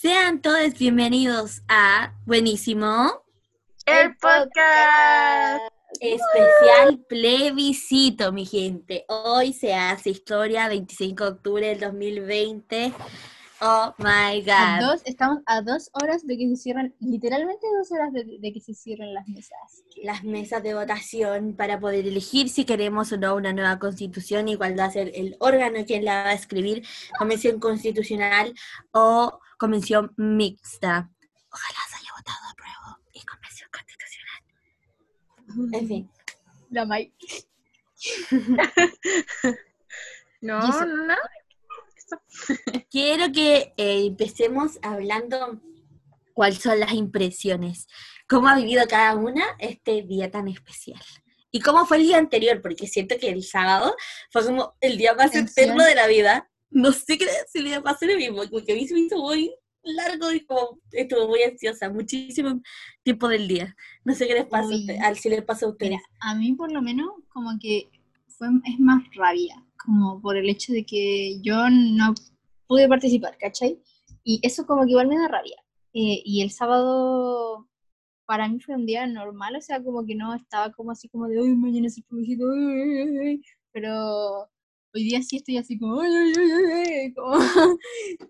Sean todos bienvenidos a Buenísimo el podcast especial plebiscito, mi gente. Hoy se hace historia 25 de octubre del 2020. Oh my A god. dos, estamos a dos horas de que se cierren, literalmente dos horas de, de que se cierren las mesas. Las mesas de votación para poder elegir si queremos o no una nueva constitución y cuál va a ser el órgano quien la va a escribir, convención constitucional o convención mixta. Ojalá se haya votado a prueba y convención constitucional. En fin. La Mai. No, eso- no. Quiero que eh, empecemos hablando cuáles son las impresiones, cómo ha vivido cada una este día tan especial. Y cómo fue el día anterior, porque siento que el sábado fue como el día más eterno de la vida. No sé qué si le pasó lo mismo, porque a mí se me hizo muy largo y como estuve muy ansiosa, muchísimo tiempo del día. No sé qué les pasa a Uy. usted- al si les pasa a ustedes. Mira, a mí por lo menos como que fue, es más rabia, como por el hecho de que yo no pude participar, ¿cachai? Y eso como que igual me da rabia. Eh, y el sábado para mí fue un día normal, o sea, como que no estaba como así como de, hoy mañana es el ay", pero hoy día sí estoy así como, "Ay, ay, ay, ay", ay", como,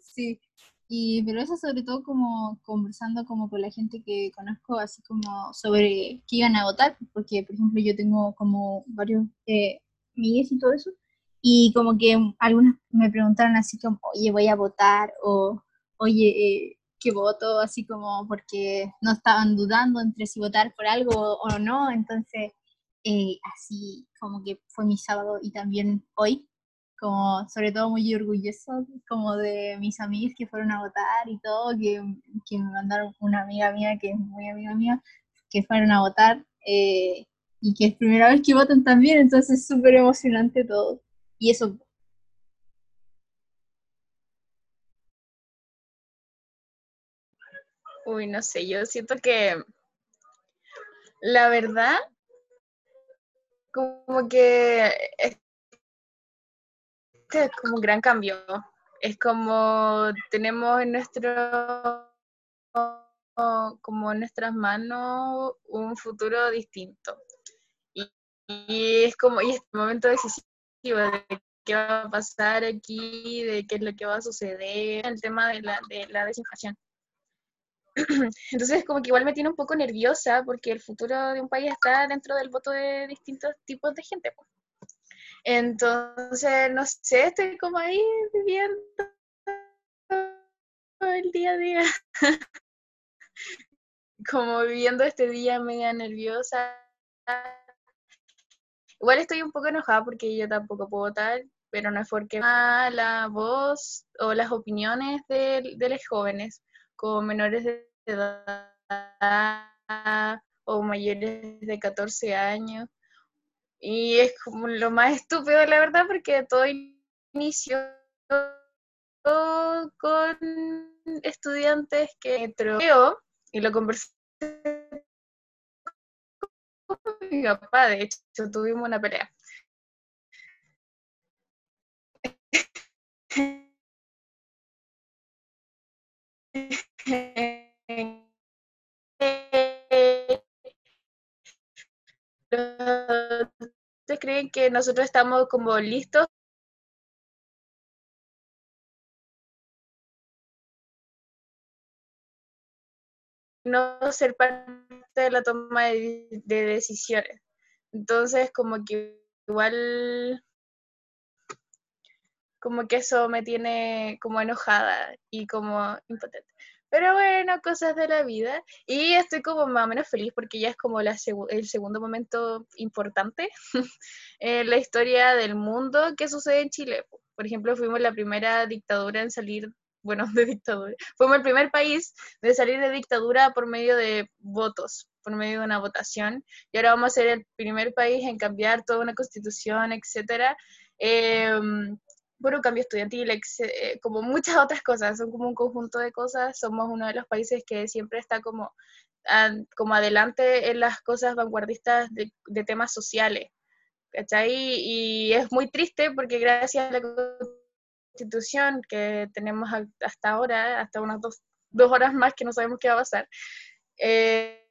sí. Y, pero eso sobre todo como conversando como con la gente que conozco, así como sobre qué iban a votar, porque por ejemplo yo tengo como varios eh, amigues y todo eso, y como que algunas me preguntaron así como, oye, voy a votar, o oye, eh, ¿qué voto? Así como porque no estaban dudando entre si votar por algo o no, entonces eh, así como que fue mi sábado y también hoy, como sobre todo muy orgulloso como de mis amigas que fueron a votar y todo, que, que me mandaron una amiga mía que es muy amiga mía, que fueron a votar eh, y que es primera vez que votan también, entonces es súper emocionante todo. Y eso, Uy, no sé, yo siento que la verdad, como que es, que es como un gran cambio. Es como tenemos en nuestro como en nuestras manos un futuro distinto. Y, es como, y es momento decisivo de qué va a pasar aquí, de qué es lo que va a suceder, el tema de la, de la desinflación. Entonces, como que igual me tiene un poco nerviosa porque el futuro de un país está dentro del voto de distintos tipos de gente. Entonces, no sé, estoy como ahí viviendo el día a día. Como viviendo este día media nerviosa. Igual estoy un poco enojada porque yo tampoco puedo votar, pero no es porque la voz o las opiniones de, de los jóvenes como menores de o mayores de 14 años. Y es como lo más estúpido, la verdad, porque todo inició con estudiantes que creo, y lo conversé con mi papá, de hecho, tuvimos una pelea. ¿Ustedes creen que nosotros estamos como listos no ser parte de la toma de, de decisiones? Entonces, como que igual, como que eso me tiene como enojada y como impotente. Pero bueno, cosas de la vida. Y estoy como más o menos feliz porque ya es como la segu- el segundo momento importante en la historia del mundo que sucede en Chile. Por ejemplo, fuimos la primera dictadura en salir, bueno, de dictadura. Fuimos el primer país de salir de dictadura por medio de votos, por medio de una votación. Y ahora vamos a ser el primer país en cambiar toda una constitución, etcétera. Em, un cambio estudiantil, eh, como muchas otras cosas, son como un conjunto de cosas. Somos uno de los países que siempre está como, como adelante en las cosas vanguardistas de, de temas sociales. ¿Cachai? Y es muy triste porque gracias a la constitución que tenemos hasta ahora, hasta unos dos, dos horas más que no sabemos qué va a pasar. Eh,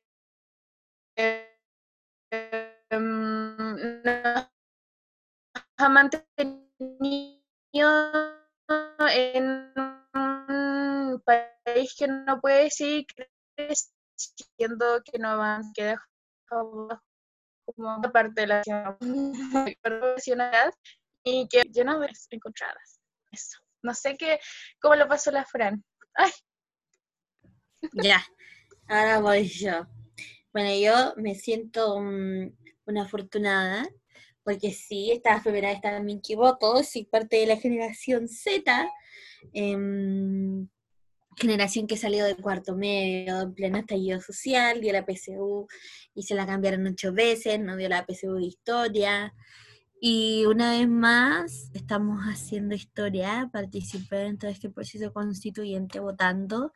em, nos ha mantenido en un país que no puede seguir creciendo, que no van, que deja como una parte de la profesionalidad y que lleno de encontradas. Eso. No sé qué, cómo lo pasó la Fran. Ay. Ya, ahora voy yo. Bueno, yo me siento mm, una afortunada porque sí, esta primera vez también que voto, soy parte de la generación Z, em, generación que salió del cuarto medio, en pleno estallido social, dio la PSU y se la cambiaron ocho veces, no dio la PSU de historia. Y una vez más estamos haciendo historia, participé en todo este proceso constituyente votando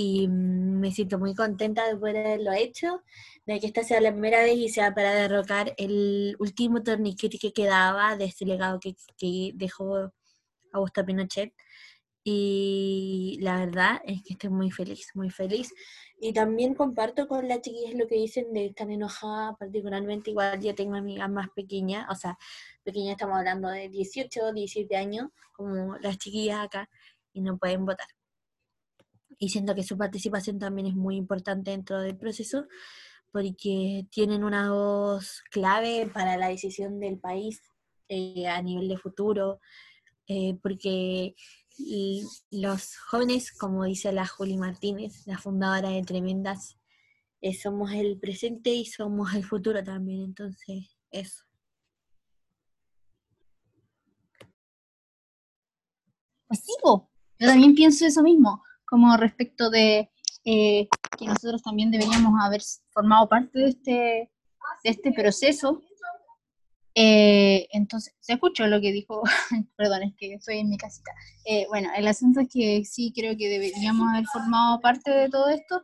y me siento muy contenta de poder haberlo hecho, de que esta sea la primera vez y sea para derrocar el último torniquete que quedaba de este legado que, que dejó Augusto Pinochet. Y la verdad es que estoy muy feliz, muy feliz. Y también comparto con las chiquillas lo que dicen de estar enojada, particularmente igual yo tengo amigas más pequeñas, o sea, pequeñas estamos hablando de 18, 17 años, como las chiquillas acá, y no pueden votar y siento que su participación también es muy importante dentro del proceso porque tienen una voz clave para la decisión del país eh, a nivel de futuro, eh, porque los jóvenes, como dice la Juli Martínez, la fundadora de Tremendas, eh, somos el presente y somos el futuro también, entonces eso. Pues sí, yo también pienso eso mismo como respecto de eh, que nosotros también deberíamos haber formado parte de este, de este proceso. Eh, entonces, se escuchó lo que dijo, perdón, es que estoy en mi casita. Eh, bueno, el asunto es que sí creo que deberíamos haber formado parte de todo esto.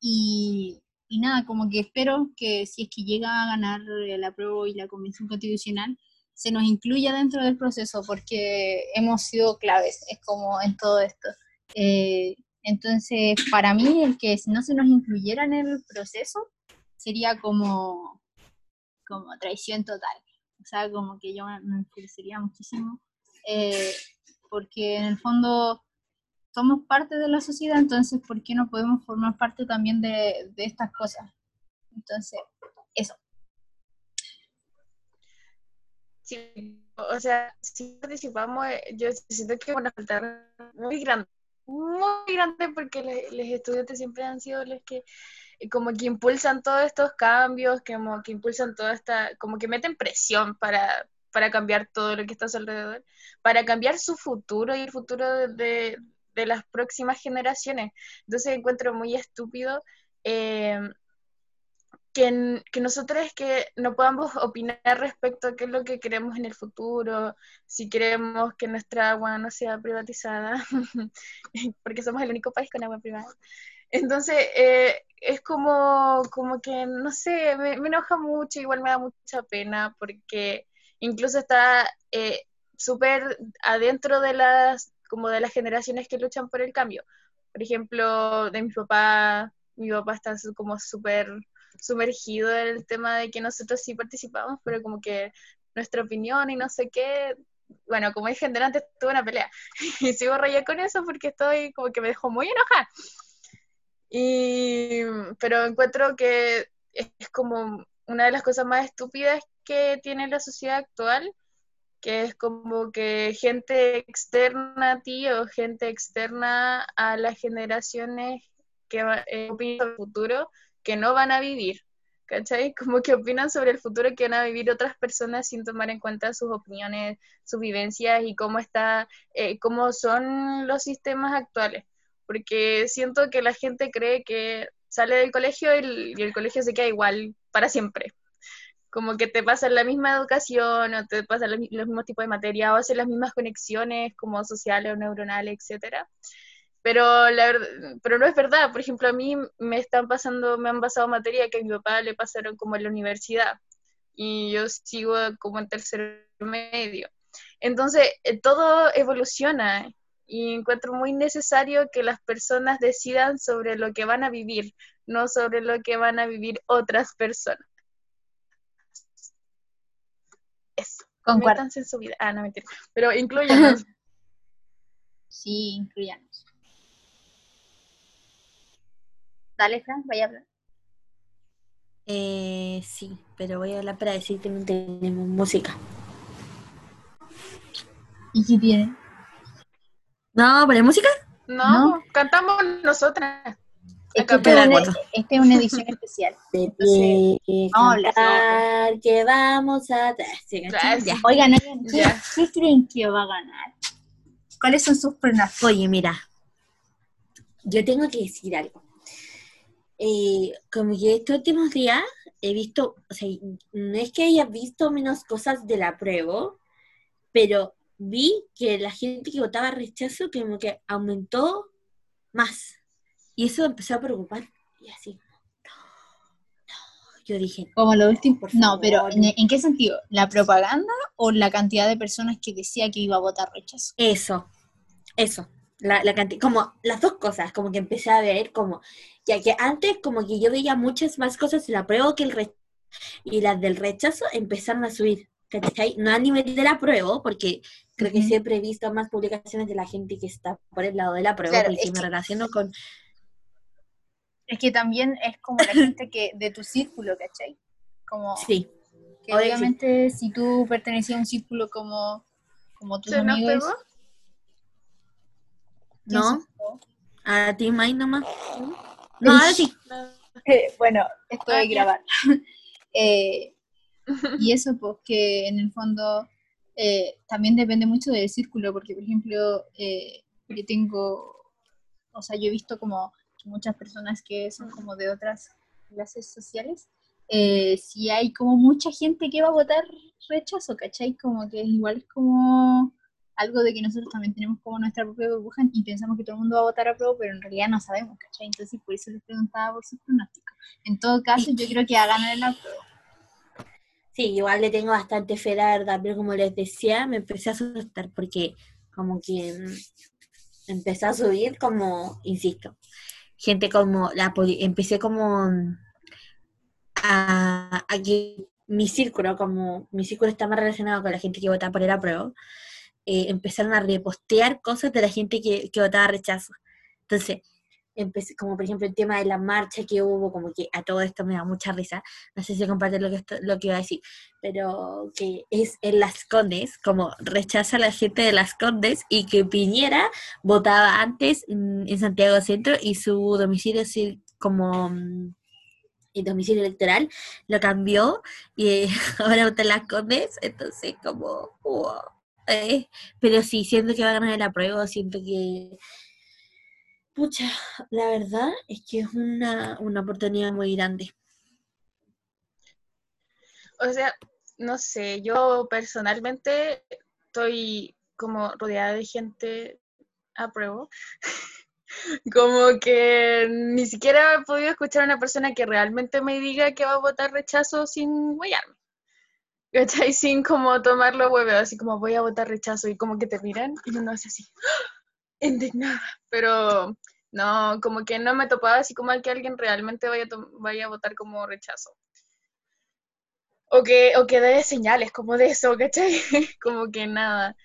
y, y nada, como que espero que si es que llega a ganar la apruebo y la Convención Constitucional, se nos incluya dentro del proceso porque hemos sido claves, es como en todo esto. Eh, entonces, para mí, el que no se nos incluyera en el proceso sería como, como traición total. O sea, como que yo me enfurecería muchísimo, eh, porque en el fondo somos parte de la sociedad, entonces, ¿por qué no podemos formar parte también de, de estas cosas? Entonces, eso. Sí, o sea, si participamos, eh, yo siento que van a faltar muy grande, muy grande porque los estudiantes siempre han sido los que eh, como que impulsan todos estos cambios, como que impulsan toda esta, como que meten presión para, para cambiar todo lo que está a su alrededor, para cambiar su futuro y el futuro de, de, las próximas generaciones. Entonces encuentro muy estúpido eh, que, que nosotros que no podamos opinar respecto a qué es lo que queremos en el futuro, si queremos que nuestra agua no sea privatizada, porque somos el único país con agua privada. Entonces, eh, es como, como que, no sé, me, enoja mucho, igual me da mucha pena, porque incluso está eh, súper adentro de las, como de las generaciones que luchan por el cambio. Por ejemplo, de mi papá, mi papá está como súper sumergido en el tema de que nosotros sí participamos, pero como que nuestra opinión y no sé qué, bueno, como dije antes, tuve una pelea y sigo rayando con eso porque estoy como que me dejó muy enojada. Y, pero encuentro que es como una de las cosas más estúpidas que tiene la sociedad actual, que es como que gente externa a ti o gente externa a las generaciones que eh, opinan el futuro que no van a vivir, ¿cachai? Como que opinan sobre el futuro que van a vivir otras personas sin tomar en cuenta sus opiniones, sus vivencias y cómo está, eh, cómo son los sistemas actuales. Porque siento que la gente cree que sale del colegio y el, colegio se queda igual para siempre. Como que te pasan la misma educación o te pasan los, mismos tipos de materia o hacen las mismas conexiones como sociales o neuronales, etcétera pero la pero no es verdad. Por ejemplo, a mí me están pasando, me han pasado materia que a mi papá le pasaron como en la universidad y yo sigo como en tercer medio. Entonces, eh, todo evoluciona Y encuentro muy necesario que las personas decidan sobre lo que van a vivir, no sobre lo que van a vivir otras personas. Eso. Concuerdo. En su vida. Ah, no, mentira. Pero incluyanos. Sí, incluyanos. Dale, Fran, vaya a hablar. Eh, sí, pero voy a hablar para decir que no tenemos música. ¿Y qué tiene? No, ¿pero música? No, cantamos nosotras. Es que de es una- acuerdo. esta es una edición especial. De Entonces, pie, vamos a hablar. cantar, que vamos a... Sí. Oigan, oigan, ¿qué, Ya. qué creen que va a ganar? ¿Cuáles son sus pronósticos? Oye, mira, yo tengo que decir algo. Eh, como que estos últimos días he visto, o sea, no es que haya visto menos cosas de la prueba, pero vi que la gente que votaba rechazo como que aumentó más. Y eso me empezó a preocupar. Y así, no, no. Yo dije, Como lo último. Por No, pero favor. ¿en, en qué sentido? ¿La propaganda o la cantidad de personas que decía que iba a votar rechazo? Eso, eso, la, la canti- como las dos cosas, como que empecé a ver como, ya que antes como que yo veía muchas más cosas de la prueba que el rechazo, y las del rechazo empezaron a subir, ¿cachai? No a nivel de la prueba, porque creo que Ujú. siempre he visto más publicaciones de la gente que está por el lado de la prueba, Claro, porque me que- relaciono con, Es que también es como la gente que de tu círculo, ¿cachai? Como sí, que Oye, sí. obviamente si tú pertenecías a un círculo como, como tus ¿Se nos amigos. pegó? ¿No? A ti, May, nomás. No, ahora sí. Eh, bueno, esto de grabar. Eh, y eso, pues que en el fondo eh, también depende mucho del círculo, porque por ejemplo, eh, yo tengo, o sea, yo he visto como muchas personas que son como de otras clases sociales, eh, si hay como mucha gente que va a votar rechazo, ¿cachai? Como que igual es como algo de que nosotros también tenemos como nuestra propia burbuja y pensamos que todo el mundo va a votar a prueba, pero en realidad no sabemos, ¿cachai? Entonces por eso les preguntaba por sus pronósticos. En todo caso, yo creo que va a ganar la prueba. Sí, igual le tengo bastante fe, la verdad, pero como les decía, me empecé a asustar porque como que mm, empecé a subir como, insisto, gente como la poli- empecé como mm, a, a que mi círculo, como mi círculo está más relacionado con la gente que vota por el apruebo, eh, empezaron a repostear cosas de la gente que, que votaba rechazo. Entonces, como por ejemplo el tema de la marcha que hubo, como que a todo esto me da mucha risa, no sé si comparten lo que, esto- lo que iba a decir, pero que es en Las Condes, como rechaza a la gente de Las Condes y que Piñera votaba antes en, Santiago Centro y su domicilio como mm, el domicilio electoral lo cambió y ahora vota en Las Condes, entonces como, wow. Eh, pero sí, siento que va a ganar el apruebo, siento que Pucha, la verdad es que es una, una oportunidad muy grande. O sea, no sé, yo personalmente estoy como rodeada de gente a prueba. Como que ni siquiera he podido escuchar a una persona que realmente me diga que va a votar rechazo sin huellarme. ¿Cachai? Sin como tomarlo hueveo, así como voy a votar rechazo y como que te miran y uno hace así, ¡ah! indignada. Pero no, como que no me topaba así como que alguien realmente vaya vaya a votar como rechazo. O que, o que dé señales como de eso, ¿cachai? como que nada.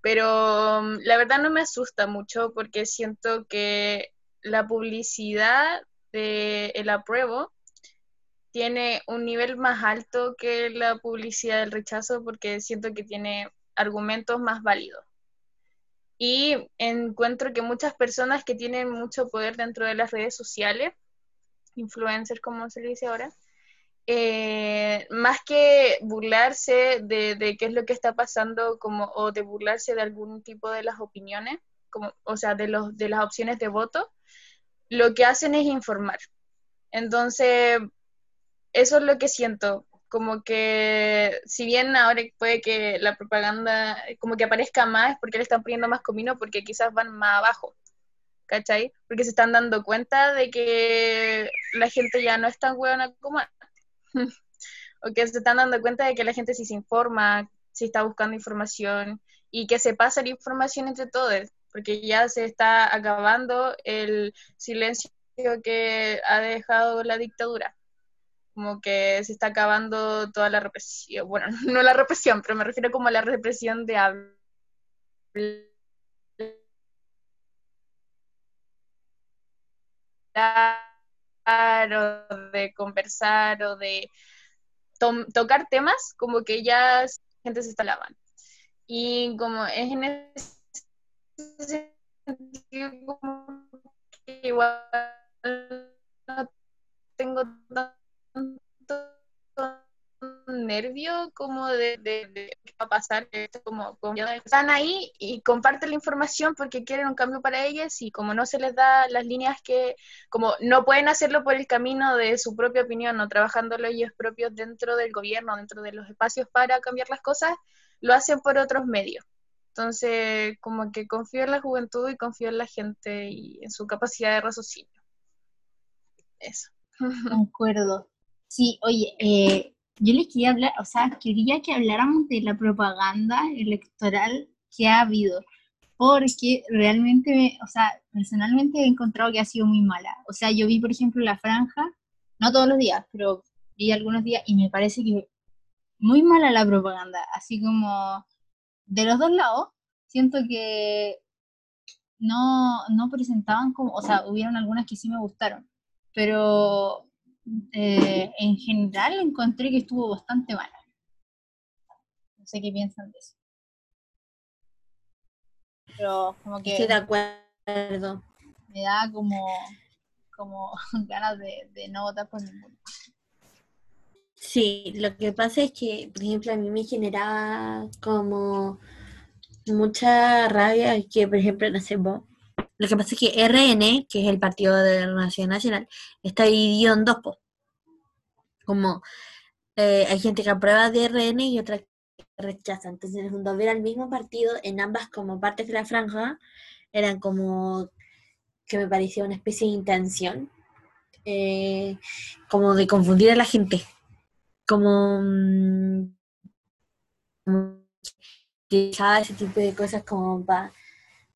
Pero mm, la verdad no me asusta mucho porque siento que la publicidad de el apruebo tiene un nivel más alto que la publicidad del rechazo porque siento que tiene argumentos más válidos. Y encuentro que muchas personas que tienen mucho poder dentro de las redes sociales, influencers como se le dice ahora, eh, más que burlarse de, de qué es lo que está pasando como, o de burlarse de algún tipo de las opiniones, como, o sea, de, los, de las opciones de voto, lo que hacen es informar. Entonces, eso es lo que siento, como que si bien ahora puede que la propaganda como que aparezca más, es porque le están poniendo más comino, porque quizás van más abajo, ¿cachai? Porque se están dando cuenta de que la gente ya no es tan hueona como antes. o que se están dando cuenta de que la gente sí se informa, si está buscando información y que se pasa la información entre todos. porque ya se está acabando el silencio que ha dejado la dictadura. Como que se está acabando toda la represión, bueno, no la represión, pero me refiero como a la represión de hablar o de conversar o de tocar temas como que ya gente se está lavando. Y como es en ese sentido como que igual no tengo tanto nervio como de, qué va a pasar, como, están ahí y comparten la información porque quieren un cambio para ellas y como no se les da las líneas que, como no pueden hacerlo por el camino de su propia opinión o trabajándolo ellos propios dentro del gobierno, dentro de los espacios para cambiar las cosas, lo hacen por otros medios. Entonces, como que confío en la juventud y confío en la gente y en su capacidad de raciocinio. Eso. Concuerdo. Sí, oye, eh, yo les quería hablar, o sea, quería que habláramos de la propaganda electoral que ha habido, porque realmente, o sea, personalmente he encontrado que ha sido muy mala. O sea, yo vi, por ejemplo, la franja, no todos los días, pero vi algunos días y me parece que muy mala la propaganda, así como de los dos lados, siento que no, no presentaban como, o sea, hubieron algunas que sí me gustaron, pero eh, en general encontré que estuvo bastante mala. No sé qué piensan de eso. Pero como que... Estoy de acuerdo. Me da como, como ganas de, de no votar por ninguno. Sí, lo que pasa es que, por ejemplo, a mí me generaba como mucha rabia que, por ejemplo, no sé, vos, lo que pasa es que RN, que es el Partido de la Nación Nacional, está dividido en dos. Como eh, hay gente que aprueba de RN y otra que rechaza. Entonces, fondo, ver al mismo partido en ambas como partes de la franja eran como que me parecía una especie de intención, eh, como de confundir a la gente. Como. Mm, ese tipo de cosas como para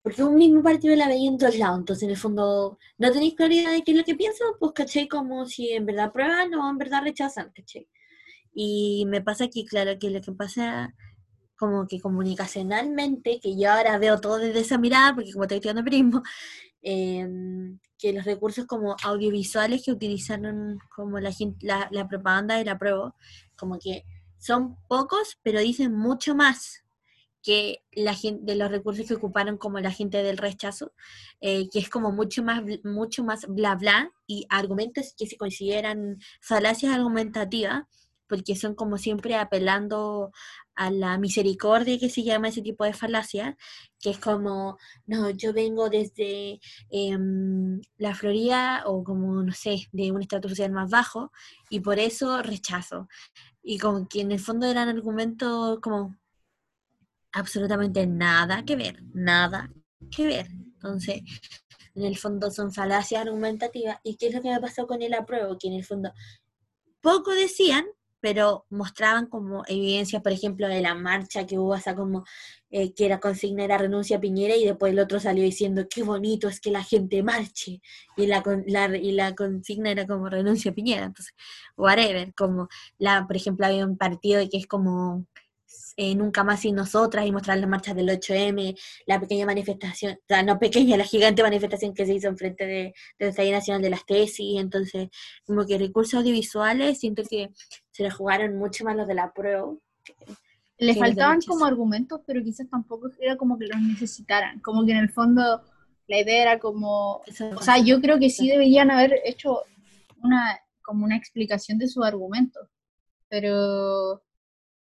porque un mismo partido la veía en todos lados, entonces en el fondo no tenéis claridad de qué es lo que pienso, pues caché como si en verdad prueban o en verdad rechazan, caché. Y me pasa que, claro, que lo que pasa como que comunicacionalmente, que yo ahora veo todo desde esa mirada, porque como estoy estudiando primo, em, que los recursos como audiovisuales que utilizaron como la, la, la propaganda de la prueba, como que son pocos, pero dicen mucho más que la gente, de los recursos que ocuparon como la gente del rechazo, eh, que es como mucho más, mucho más bla bla y argumentos que se consideran falacias argumentativas, porque son como siempre apelando a la misericordia que se llama ese tipo de falacia, que es como, no, yo vengo desde em, la Florida o como, no sé, de un estatus social más bajo y por eso rechazo. Y como que en el fondo eran argumentos como absolutamente nada que ver, nada que ver. Entonces, en el fondo son falacias argumentativas. ¿Y qué es lo que me pasó con el apruebo? Que en el fondo poco decían, pero mostraban como evidencia, por ejemplo, de la marcha que hubo, hasta como eh, que la consigna era renuncia a Piñera y después el otro salió diciendo qué bonito es que la gente marche y la, y la consigna era como renuncia a Piñera. Entonces, whatever, como la, por ejemplo, había un partido que es como eh, Nunca más sin nosotras y mostrar las marchas del 8M, la pequeña manifestación, o sea, no pequeña, la gigante manifestación que se hizo en frente de, de la Nacional de las Tesis, entonces como que recursos audiovisuales siento que se le jugaron mucho más los de la prueba. Le faltaban como argumentos, pero quizás tampoco era como que los necesitaran, como que en el fondo la idea era como, o sea, yo creo que sí deberían haber hecho una como una explicación de sus argumentos, pero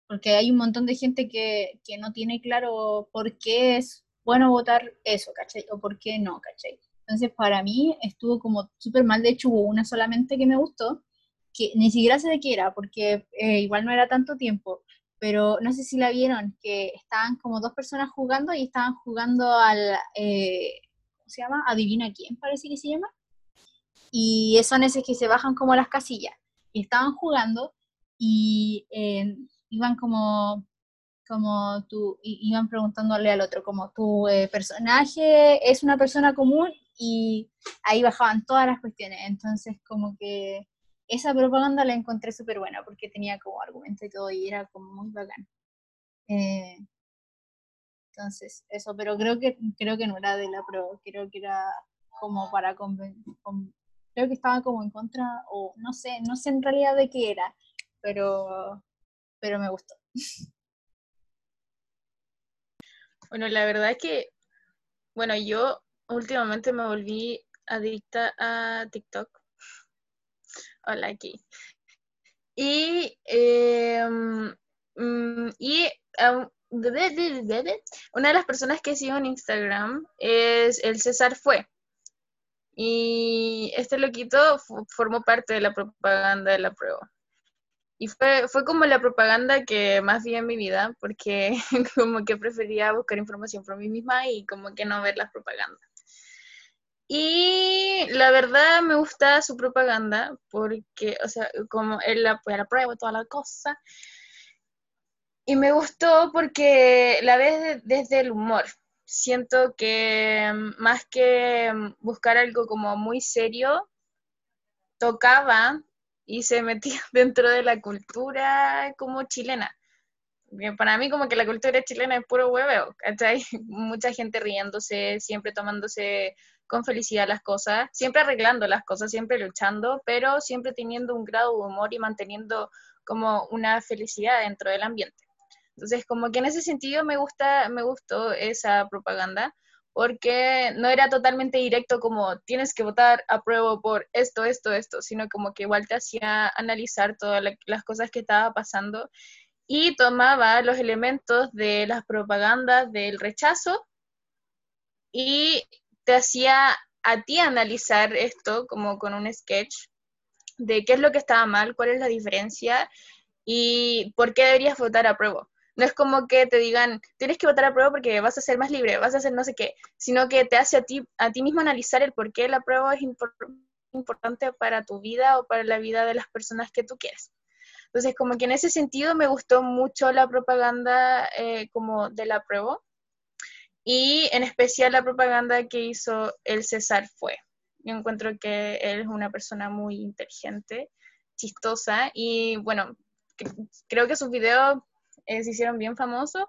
porque hay un montón de gente que, no tiene claro por qué es bueno votar eso, ¿cachai? O por qué no, ¿cachai? Entonces, para mí estuvo como súper mal. De hecho, hubo una solamente que me gustó, que ni siquiera sé de qué era, porque eh, igual no era tanto tiempo, pero no sé si la vieron, que estaban como dos personas jugando y estaban jugando al, eh, ¿cómo se llama? Adivina quién, parece que se llama. Y son esos que se bajan como las casillas. Y estaban jugando y iban como como tú, iban preguntándole al otro, como tu eh, personaje es una persona común y ahí bajaban todas las cuestiones. Entonces, como que esa propaganda la encontré súper buena porque tenía como argumento y todo y era como muy bacán. Eh, entonces, eso, pero creo que creo que no era de la pro, creo que era como para conven- con- creo que estaba como en contra o no sé, no sé en realidad de qué era, pero pero me gustó. Bueno, la verdad es que, bueno, yo últimamente me volví adicta a TikTok. Hola aquí. Y, eh, mm, y una de las personas que sigo en Instagram es el César Fue. Y este loquito formó parte de la propaganda de la prueba. Y fue, fue como la propaganda que más vi en mi vida, porque como que prefería buscar información por mí misma y como que no ver las propagandas. Y la verdad me gusta su propaganda, porque, o sea, como él apoya la prueba toda la cosa. Y me gustó porque la ves de- desde el humor. Siento que mm, más que mm, buscar algo como muy serio, tocaba y se metía dentro de la cultura como chilena. Para mí como que la cultura chilena es puro hueveo, ¿cachai? Mucha gente riéndose, siempre tomándose con felicidad las cosas, siempre arreglando las cosas, siempre luchando, pero siempre teniendo un grado de humor y manteniendo como una felicidad dentro del ambiente. Entonces, como que en ese sentido me gusta, me gustó esa propaganda, porque no era totalmente directo como tienes que votar a prueba por esto, esto, esto, sino como que igual te hacía analizar todas la- las cosas que estaba pasando y tomaba los elementos de las propagandas del rechazo y te hacía a ti analizar esto como con un sketch de qué es lo que estaba mal, cuál es la diferencia y por qué deberías votar a prueba. No es como que te digan, tienes que votar a prueba porque vas a ser más libre, vas a hacer no sé qué, sino que te hace a ti, a ti mismo analizar el por qué la prueba es impor- importante para tu vida o para la vida de las personas que tú quieres. Entonces, como que en ese sentido me gustó mucho la propaganda eh, como de la prueba y en especial la propaganda que hizo el César fue. Yo encuentro que él es una persona muy inteligente, chistosa y bueno, cre- creo que sus videos eh, se hicieron bien famosos.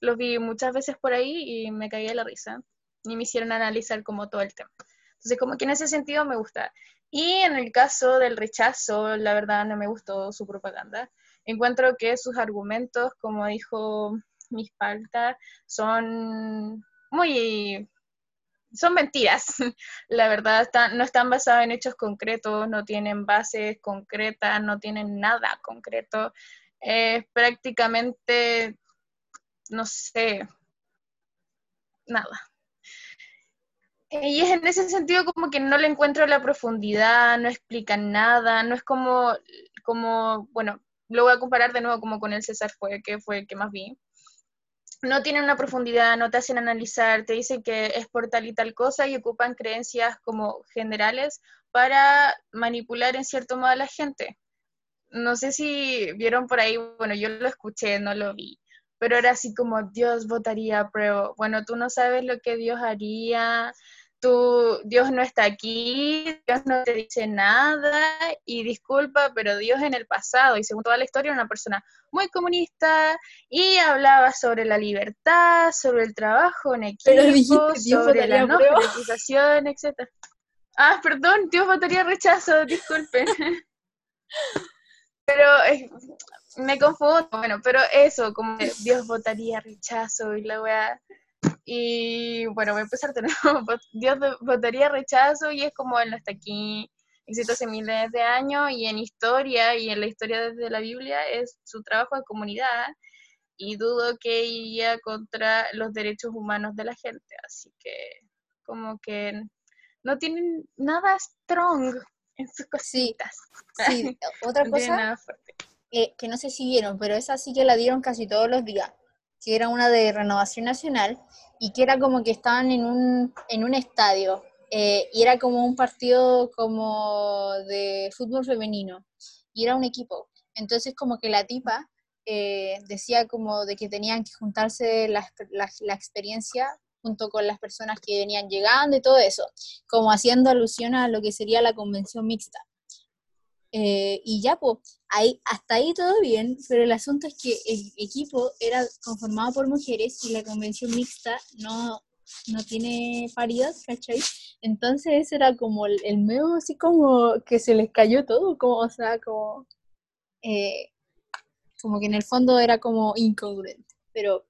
Los vi muchas veces por ahí y me caí de la risa y me hicieron analizar como todo el tema. Entonces, como que en ese sentido me gusta. Y en el caso del rechazo, la verdad no me gustó su propaganda. Encuentro que sus argumentos, como dijo Miss Palta, son muy... son mentiras. La verdad, están- no están basadas en hechos concretos, no tienen bases concretas, no tienen nada concreto. Es prácticamente, no sé, nada. Y es en ese sentido como que no le encuentro la profundidad, no explican nada, no es como, como, bueno, lo voy a comparar de nuevo como con el César fue, que fue el que más vi. No tienen una profundidad, no te hacen analizar, te dicen que es por tal y tal cosa y ocupan creencias como generales para manipular en cierto modo a la gente. No sé si vieron por ahí, bueno, yo lo escuché, no lo vi, pero era así como Dios votaría a prueba. Bueno, tú no sabes lo que Dios haría, tú, Dios no está aquí, Dios no te dice nada y disculpa, pero Dios en el pasado y según toda la historia era una persona muy comunista y hablaba sobre la libertad, sobre el trabajo en Pero equipo, dijiste, sobre la no prueba. jerarquización, etc. Ah, perdón, Dios votaría rechazo, disculpen. Pero me confundo, bueno, pero eso, como Dios votaría rechazo y la weá. Y bueno, voy a empezar de nuevo. Dios votaría rechazo y es como no está aquí, existe hace miles de años y en historia y en la historia desde la Biblia es su trabajo de comunidad y dudo que iría contra los derechos humanos de la gente. Así que como que no tienen nada strong en sus Sí, cositas. sí, otra cosa eh, que no sé si vieron, pero esa sí que la dieron casi todos los días, que era una de Renovación Nacional y que era como que estaban en un, en un estadio eh, y era como un partido como de fútbol femenino y era un equipo. Entonces como que la tipa eh, decía como de que tenían que juntarse la, la, la experiencia junto con las personas que venían llegando y todo eso, como haciendo alusión a lo que sería la convención mixta. Eh, y ya, pues, ahí, hasta ahí todo bien, pero el asunto es que el equipo era conformado por mujeres y la convención mixta no, no tiene paridad, ¿cachai? Entonces ese era como el, el medio así como que se les cayó todo, como, o sea, como, eh, como que en el fondo era como incongruente. Pero,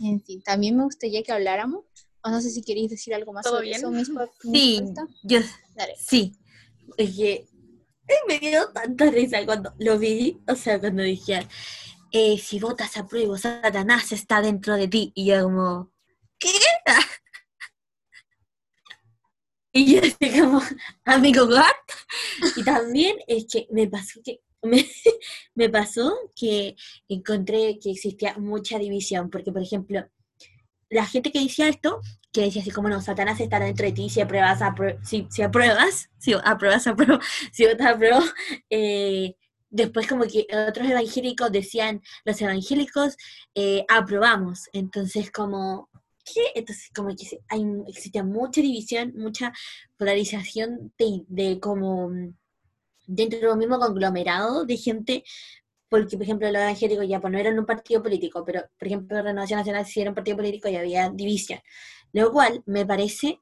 en fin, también me gustaría que habláramos, o no sé si queréis decir algo más ¿Todo sobre bien? eso mismo. Sí, yo Dale. sí. Es que eh, me dio tanta risa cuando lo vi, o sea, cuando dijeron, eh, si votas a prueba, Satanás está dentro de ti. Y yo como, ¿qué? Y yo así como, amigo, ¿what? Y también es que me pasó que me, me pasó que encontré que existía mucha división, porque por ejemplo, la gente que decía esto, que decía así como no, Satanás está dentro de ti, si apruebas, apru- si, si apruebas, si apruebas, apruebo, si votas apruebo, eh, después como que otros evangélicos decían, los evangélicos eh, aprobamos, entonces como, ¿qué? Entonces como que hay, existía mucha división, mucha polarización de, de como mm, dentro del mismo conglomerado de gente porque, por ejemplo, los evangélicos ya pues, no eran un partido político, pero, por ejemplo, Renovación Nacional sí era un partido político y había división. Lo cual me parece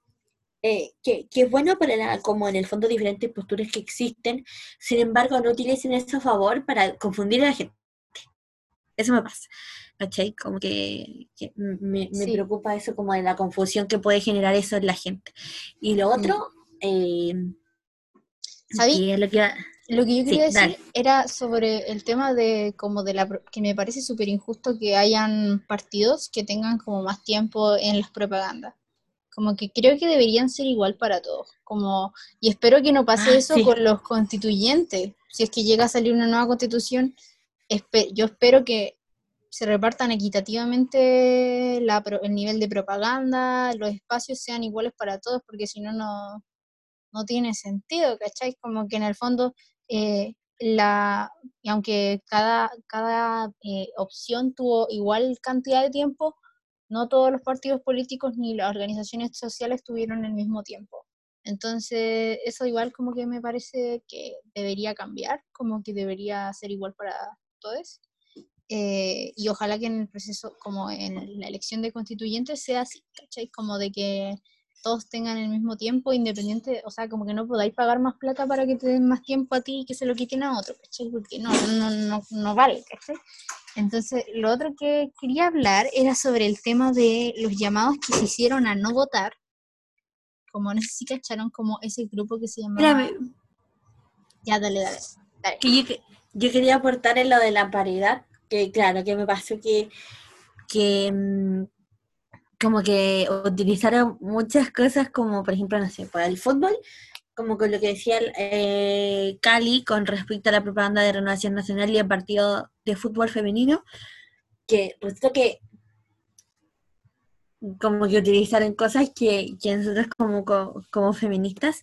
eh, que, que es bueno para la- como en el fondo diferentes posturas que existen, sin embargo, no utilicen eso a favor para confundir a la gente. Eso me pasa. ¿Cachai? Como que, que me, me Sí. preocupa eso como de la confusión que puede generar eso en la gente. Y lo otro, eh, ¿Sabí? que es lo que... Lo que yo Sí, quería decir dale. era sobre el tema de como de la que me parece súper injusto que hayan partidos que tengan como más tiempo en las propagandas. Como que creo que deberían ser igual para todos. Como, y espero que no pase Ah, eso sí. con los constituyentes. Si es que llega a salir una nueva constitución, espe- yo espero que se repartan equitativamente la pro- el nivel de propaganda, los espacios sean iguales para todos, porque si no, no, no tiene sentido, ¿cachai? Como que en el fondo, eh, la, aunque cada, cada eh, opción tuvo igual cantidad de tiempo, no todos los partidos políticos ni las organizaciones sociales tuvieron el mismo tiempo. Entonces, eso igual como que me parece que debería cambiar, como que debería ser igual para todos. Eh, y ojalá que en el proceso, como en la elección de constituyentes, sea así, ¿cachai? Como de que todos tengan el mismo tiempo, independiente, o sea, como que no podáis pagar más plata para que te den más tiempo a ti y que se lo quiten a otro, ¿cachai? Porque no, no, no, no vale, ¿cachai? Entonces, lo otro que quería hablar era sobre el tema de los llamados que se hicieron a no votar, como no sé si cacharon, como ese grupo que se llamaba... Espérame, Ya, dale, dale. dale. que yo, yo quería aportar en lo de la paridad, que claro, que me pasó que, que mm, como que utilizaron muchas cosas como, por ejemplo, no sé, para el fútbol, como con lo que decía eh, Cali con respecto a la propaganda de Renovación Nacional y el partido de fútbol femenino, que resulta que como que utilizaron cosas que, que nosotros como, co- como feministas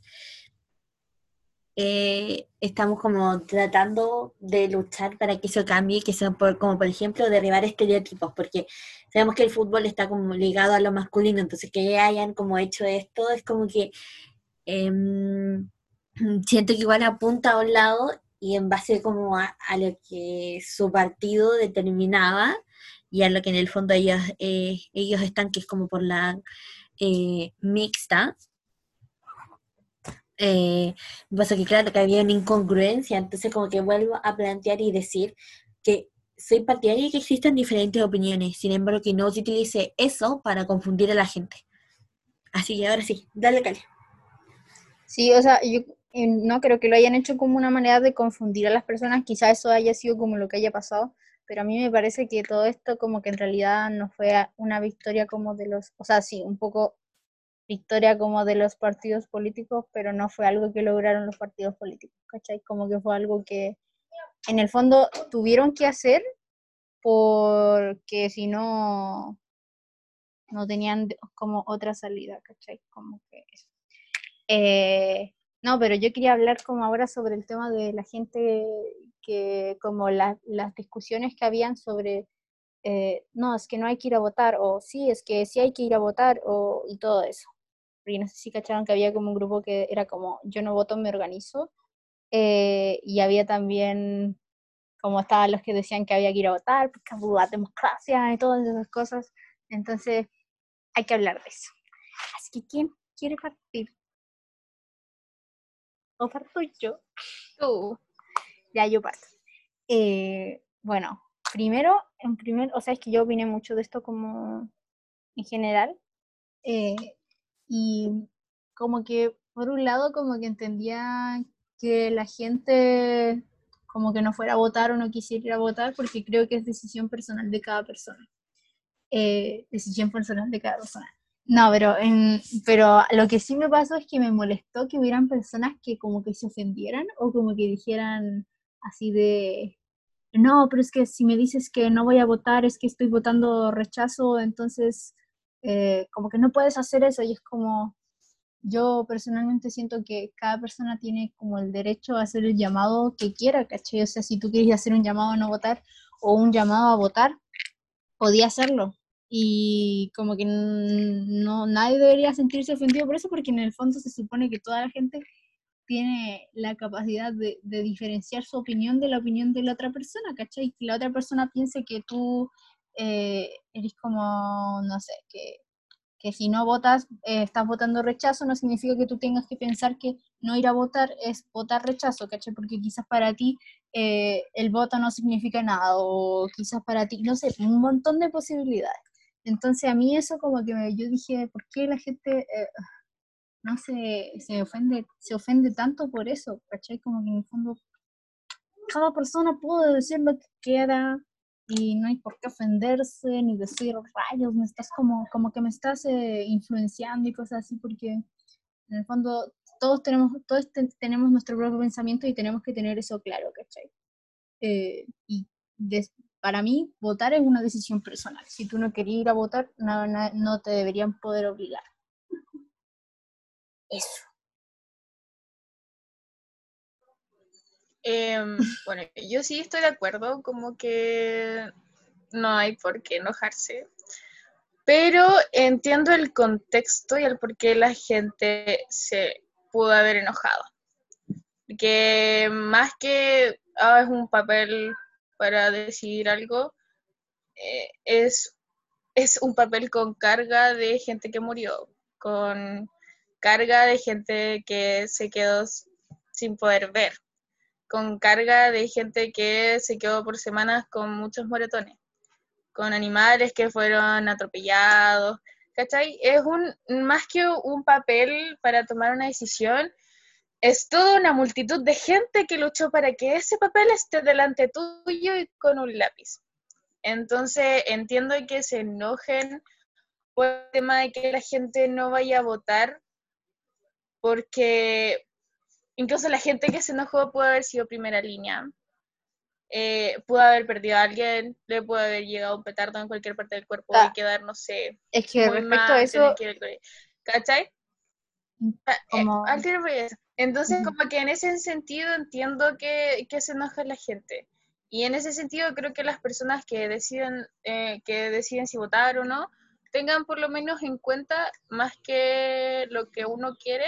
eh, estamos como tratando de luchar para que eso cambie, que son por- como por ejemplo derribar estereotipos, porque sabemos que el fútbol está como ligado a lo masculino, entonces que hayan como hecho esto es como que em, siento que igual apunta a un lado y en base como a, a lo que su partido determinaba y a lo que en el fondo ellos, eh, ellos están, que es como por la eh, mixta. Eh, pasa que claro que había una incongruencia, entonces como que vuelvo a plantear y decir que soy partidaria de que existen diferentes opiniones, sin embargo que no se utilice eso para confundir a la gente. Así que ahora sí, dale Cali. Sí, o sea, yo eh, no creo que lo hayan hecho como una manera de confundir a las personas, quizá eso haya sido como lo que haya pasado, pero a mí me parece que todo esto como que en realidad no fue una victoria como de los, o sea, sí, un poco victoria como de los partidos políticos, pero no fue algo que lograron los partidos políticos, ¿cachai? Como que fue algo que en el fondo tuvieron que hacer porque si no, no tenían como otra salida, ¿cachai? Como que eso. Eh, no, pero yo quería hablar como ahora sobre el tema de la gente que como la- las discusiones que habían sobre, eh, no, es que no hay que ir a votar, o sí, es que sí hay que ir a votar, o, y todo eso. Porque no sé si cacharon que había como un grupo que era como, yo no voto, me organizo. Eh, y había también, como estaban los que decían que había que ir a votar, porque la democracia y todas esas cosas. Entonces, hay que hablar de eso. Así que, ¿quién quiere partir? ¿O parto yo? Tú. Ya yo parto. Eh, bueno, primero, en primer, o sea, es que yo opiné mucho de esto como en general. eh, y como que, por un lado, como que entendía que la gente como que no fuera a votar o no quisiera ir a votar, porque creo que es decisión personal de cada persona. Eh, decisión personal de cada persona. No, pero, en, pero lo que sí me pasó es que me molestó que hubieran personas que como que se ofendieran o como que dijeran así de, no, pero es que si me dices que no voy a votar es que estoy votando rechazo, entonces eh, como que no puedes hacer eso y es como, yo personalmente siento que cada persona tiene como el derecho a hacer el llamado que quiera, ¿cachai? O sea, si tú quieres hacer un llamado a no votar o un llamado a votar, podía hacerlo. Y como que no, nadie debería sentirse ofendido por eso, porque en el fondo se supone que toda la gente tiene la capacidad de, de diferenciar su opinión de la opinión de la otra persona, ¿cachai? Que la otra persona piense que tú eh, eres como, no sé, que, que si no votas, eh, estás votando rechazo, no significa que tú tengas que pensar que no ir a votar es votar rechazo, ¿cachai? Porque quizás para ti eh, el voto no significa nada, o quizás para ti, no sé, un montón de posibilidades. Entonces a mí eso como que me, yo dije, ¿por qué la gente eh, no se, se ofende, se ofende tanto por eso? ¿Cachai? Como que en el fondo cada persona puede decir lo que quiera y no hay por qué ofenderse ni decir rayos, me estás como, como que me estás eh, influenciando y cosas así, porque en el fondo todos tenemos, todos te- tenemos nuestro propio pensamiento y tenemos que tener eso claro, ¿cachai? Eh, y para mí, votar es una decisión personal. Si tú no querías ir a votar, no, no te deberían poder obligar. Eso. Em, bueno, yo sí estoy de acuerdo, como que no hay por qué enojarse, pero entiendo el contexto y el por qué la gente se pudo haber enojado. Que más que ah, es un papel para decidir algo, eh, es, es un papel con carga de gente que murió, con carga de gente que se quedó sin poder ver con carga de gente que se quedó por semanas con muchos moretones, con animales que fueron atropellados, ¿cachai? Es un, más que un papel para tomar una decisión, es toda una multitud de gente que luchó para que ese papel esté delante tuyo y con un lápiz. Entonces entiendo que se enojen por el tema de que la gente no vaya a votar, porque incluso la gente que se enojó pudo haber sido primera línea. Eh, pudo haber perdido a alguien, le pudo haber llegado un petardo en cualquier parte del cuerpo Ah. y quedar, no sé, Es que respecto mal, a eso, que. ¿Cachai? Ah, eh, como... Entonces, como que en ese sentido entiendo que, que se enoja la gente. Y en ese sentido creo que las personas que deciden, eh, que deciden si votar o no, tengan por lo menos en cuenta más que lo que uno quiere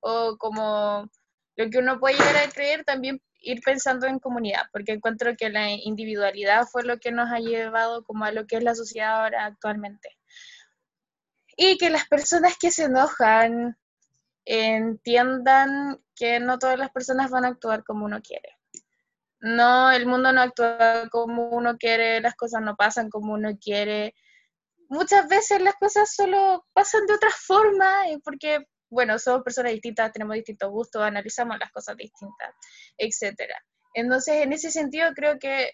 o como lo que uno puede llegar a creer, también ir pensando en comunidad, porque encuentro que la individualidad fue lo que nos ha llevado como a lo que es la sociedad ahora actualmente. Y que las personas que se enojan entiendan que no todas las personas van a actuar como uno quiere. No, el mundo no actúa como uno quiere, las cosas no pasan como uno quiere. Muchas veces las cosas solo pasan de otra forma, eh, porque, bueno, somos personas distintas, tenemos distintos gustos, analizamos las cosas distintas, etcétera. Entonces, en ese sentido, creo que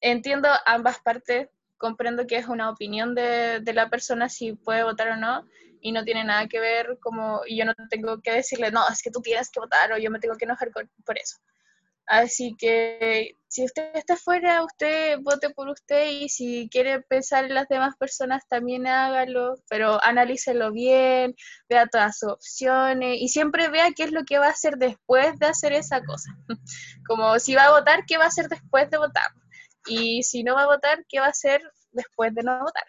entiendo ambas partes, comprendo que es una opinión de, de la persona si puede votar o no, y no tiene nada que ver como, y yo no tengo que decirle, no, es que tú tienes que votar o yo me tengo que enojar con- por eso. Así que si usted está fuera, usted vote por usted y si quiere pensar en las demás personas también hágalo, pero analícelo bien, vea todas sus opciones y siempre vea qué es lo que va a hacer después de hacer esa cosa. Como si va a votar, qué va a hacer después de votar. Y si no va a votar, qué va a hacer después de no votar.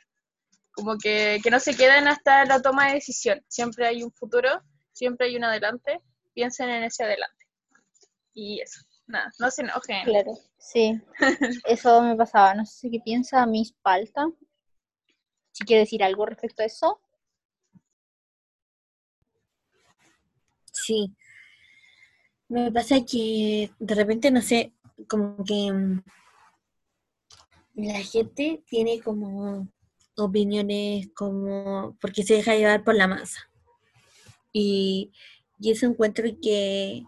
Como que, que no se queden hasta la toma de decisión. Siempre hay un futuro, siempre hay un adelante. Piensen en ese adelante. Y eso. Nada, no se enojen. Claro, sí. Eso me pasaba. No sé qué piensa Miss Palta. Si quiere decir algo respecto a eso. Sí. Me pasa que de repente, no sé, como que mm, la gente tiene como opiniones como porque se deja llevar por la masa. Y, y eso encuentro que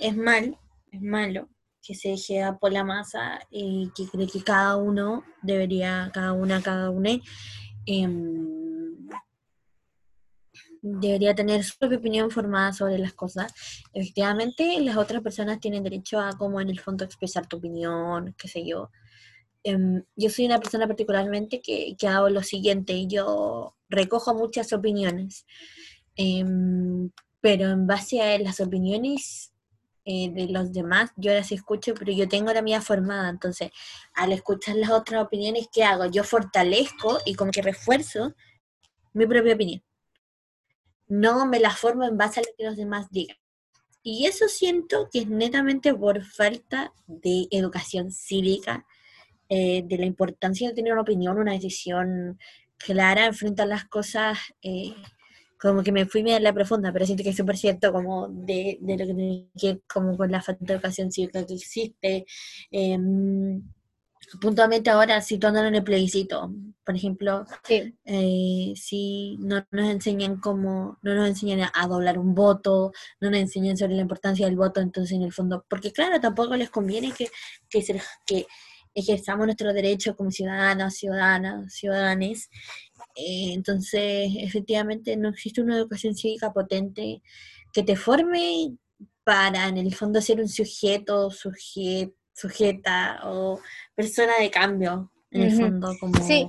es mal, es malo, que se llevar por la masa y que cree que cada uno debería, cada una, cada una, em, debería tener su propia opinión formada sobre las cosas. Efectivamente, las otras personas tienen derecho a, como en el fondo, expresar tu opinión, qué sé yo. Em, yo soy una persona particularmente que, que hago lo siguiente, yo recojo muchas opiniones, em, pero en base a las opiniones eh, de los demás, yo las escucho, pero yo tengo la mía formada, entonces al escuchar las otras opiniones, ¿qué hago? Yo fortalezco y como que refuerzo mi propia opinión. No me la formo en base a lo que los demás digan. Y eso siento que es netamente por falta de educación cívica, eh, de la importancia de tener una opinión, una decisión clara, enfrentar las cosas, eh, como que me fui a la profunda, pero siento que es súper cierto como de, de, lo que tiene que como con la falta de educación cívica que existe. Eh, puntualmente ahora situándonos en el plebiscito, por ejemplo, Sí. eh, si no nos enseñan cómo, no nos enseñan a, doblar un voto, no nos enseñan sobre la importancia del voto, entonces en el fondo, porque claro, tampoco les conviene que, que, se- que ejerzamos nuestros derechos como ciudadanos, ciudadanas, ciudadanes. Eh, entonces, efectivamente, no existe una educación cívica potente que te forme para, en el fondo, ser un sujeto, suje- sujeta o persona de cambio, en el Ujú. fondo, como Sí.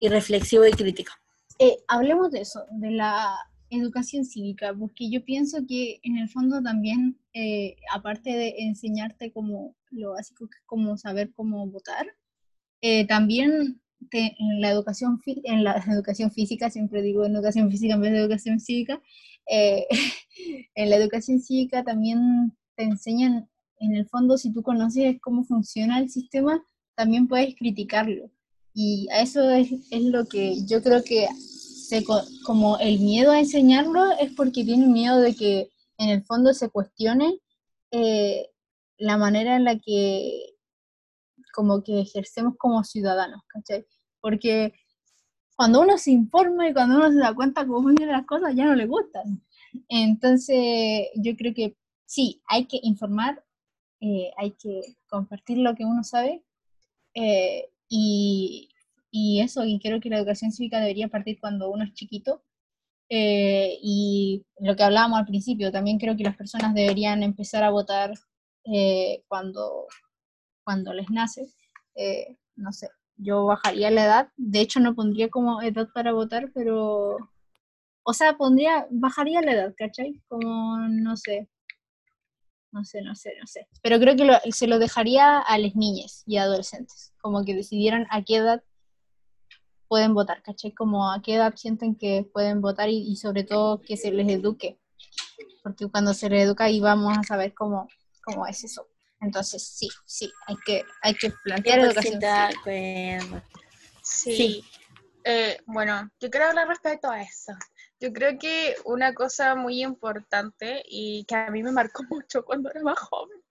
y reflexivo y crítico. Eh, hablemos de eso, de la educación cívica, porque yo pienso que en el fondo también, eh, aparte de enseñarte como lo básico, como saber cómo votar, eh, también en la educación en la educación física, siempre digo en educación física en vez de educación cívica, eh, en la educación cívica también te enseñan, en el fondo, si tú conoces cómo funciona el sistema, también puedes criticarlo. Y a eso es, es lo que yo creo que se co- como el miedo a enseñarlo es porque tienen miedo de que en el fondo se cuestione eh, la manera en la que como que ejercemos como ciudadanos, ¿cachai? Porque cuando uno se informa y cuando uno se da cuenta cómo funcionan las cosas, ya no le gustan. Entonces, yo creo que sí, hay que informar, eh, hay que compartir lo que uno sabe, eh, y, y eso, y creo que la educación cívica debería partir cuando uno es chiquito. eh, y lo que hablábamos al principio, también creo que las personas deberían empezar a votar eh, cuando, cuando les nace. eh, no sé, yo bajaría la edad. De hecho, no pondría como edad para votar, pero. O sea, pondría, bajaría la edad, ¿cachai? Como, no sé. No sé, no sé, no sé. Pero creo que lo- se lo dejaría a las niñas y adolescentes. Como que decidieran a qué edad pueden votar, ¿cachai? Como a qué edad sienten que pueden votar y, sobre todo que se les eduque. Porque cuando se les educa ahí vamos a saber cómo, cómo es eso. Entonces, sí, sí, hay que, hay que plantear educación 100% de cívica. acuerdo. Sí. Sí. Eh, bueno, yo quiero hablar respecto a eso. Yo creo que una cosa muy importante y que a mí me marcó mucho cuando era más joven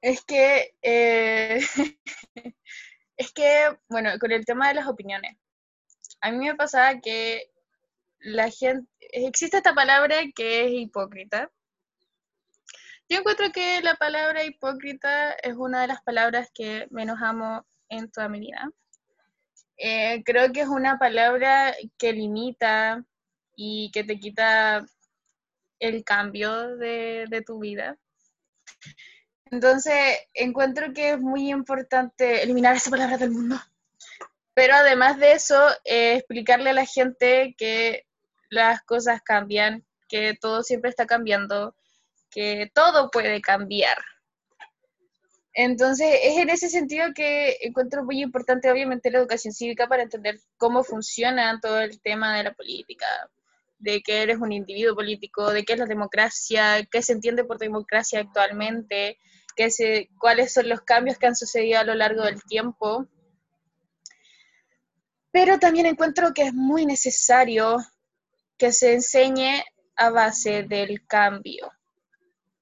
es que, eh, es que, bueno, con el tema de las opiniones, a mí me pasaba que la gente, existe esta palabra que es hipócrita. Yo encuentro que la palabra hipócrita es una de las palabras que menos amo en toda mi vida. Eh, creo que es una palabra que limita y que te quita el cambio de, tu vida. Entonces, encuentro que es muy importante eliminar esa palabra del mundo. Pero además de eso, eh, explicarle a la gente que las cosas cambian, que todo siempre está cambiando, que todo puede cambiar. Entonces, es en ese sentido que encuentro muy importante, obviamente, la educación cívica para entender cómo funciona todo el tema de la política, de que eres un individuo político, de qué es la democracia, qué se entiende por democracia actualmente, qué cuáles son los cambios que han sucedido a lo largo del tiempo. Pero también encuentro que es muy necesario que se enseñe a base del cambio.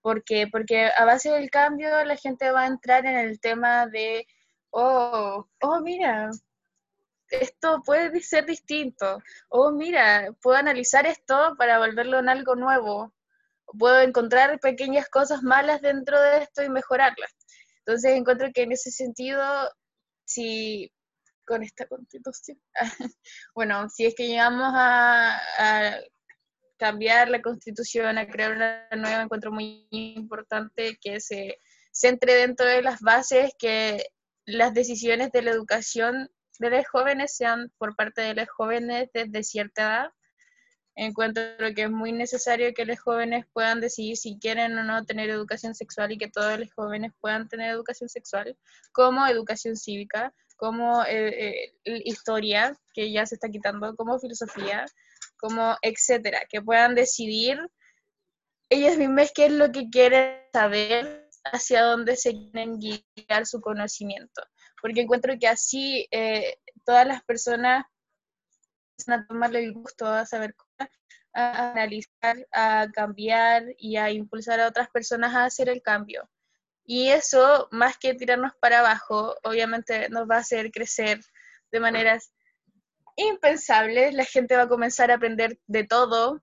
¿Por qué? Porque a base del cambio la gente va a entrar en el tema de, oh, oh, mira, esto puede ser distinto. Oh, mira, puedo analizar esto para volverlo en algo nuevo. Puedo encontrar pequeñas cosas malas dentro de esto y mejorarlas. Entonces encuentro que en ese sentido, si con esta constitución, bueno, si es que llegamos a, a cambiar la constitución, a crear una nueva, encuentro muy importante que se centre dentro de las bases que las decisiones de la educación de los jóvenes sean por parte de los jóvenes desde cierta edad. Encuentro que es muy necesario que los jóvenes puedan decidir si quieren o no tener educación sexual y que todos los jóvenes puedan tener educación sexual, como educación cívica, como eh, eh, historia, que ya se está quitando, como filosofía, como etcétera, que puedan decidir ellos mismos qué es lo que quieren saber, hacia dónde se quieren guiar su conocimiento. Porque encuentro que así eh, todas las personas van a tomarle el gusto a saber a analizar, a cambiar y a impulsar a otras personas a hacer el cambio. Y eso, más que tirarnos para abajo, obviamente nos va a hacer crecer de maneras impensable, la gente va a comenzar a aprender de todo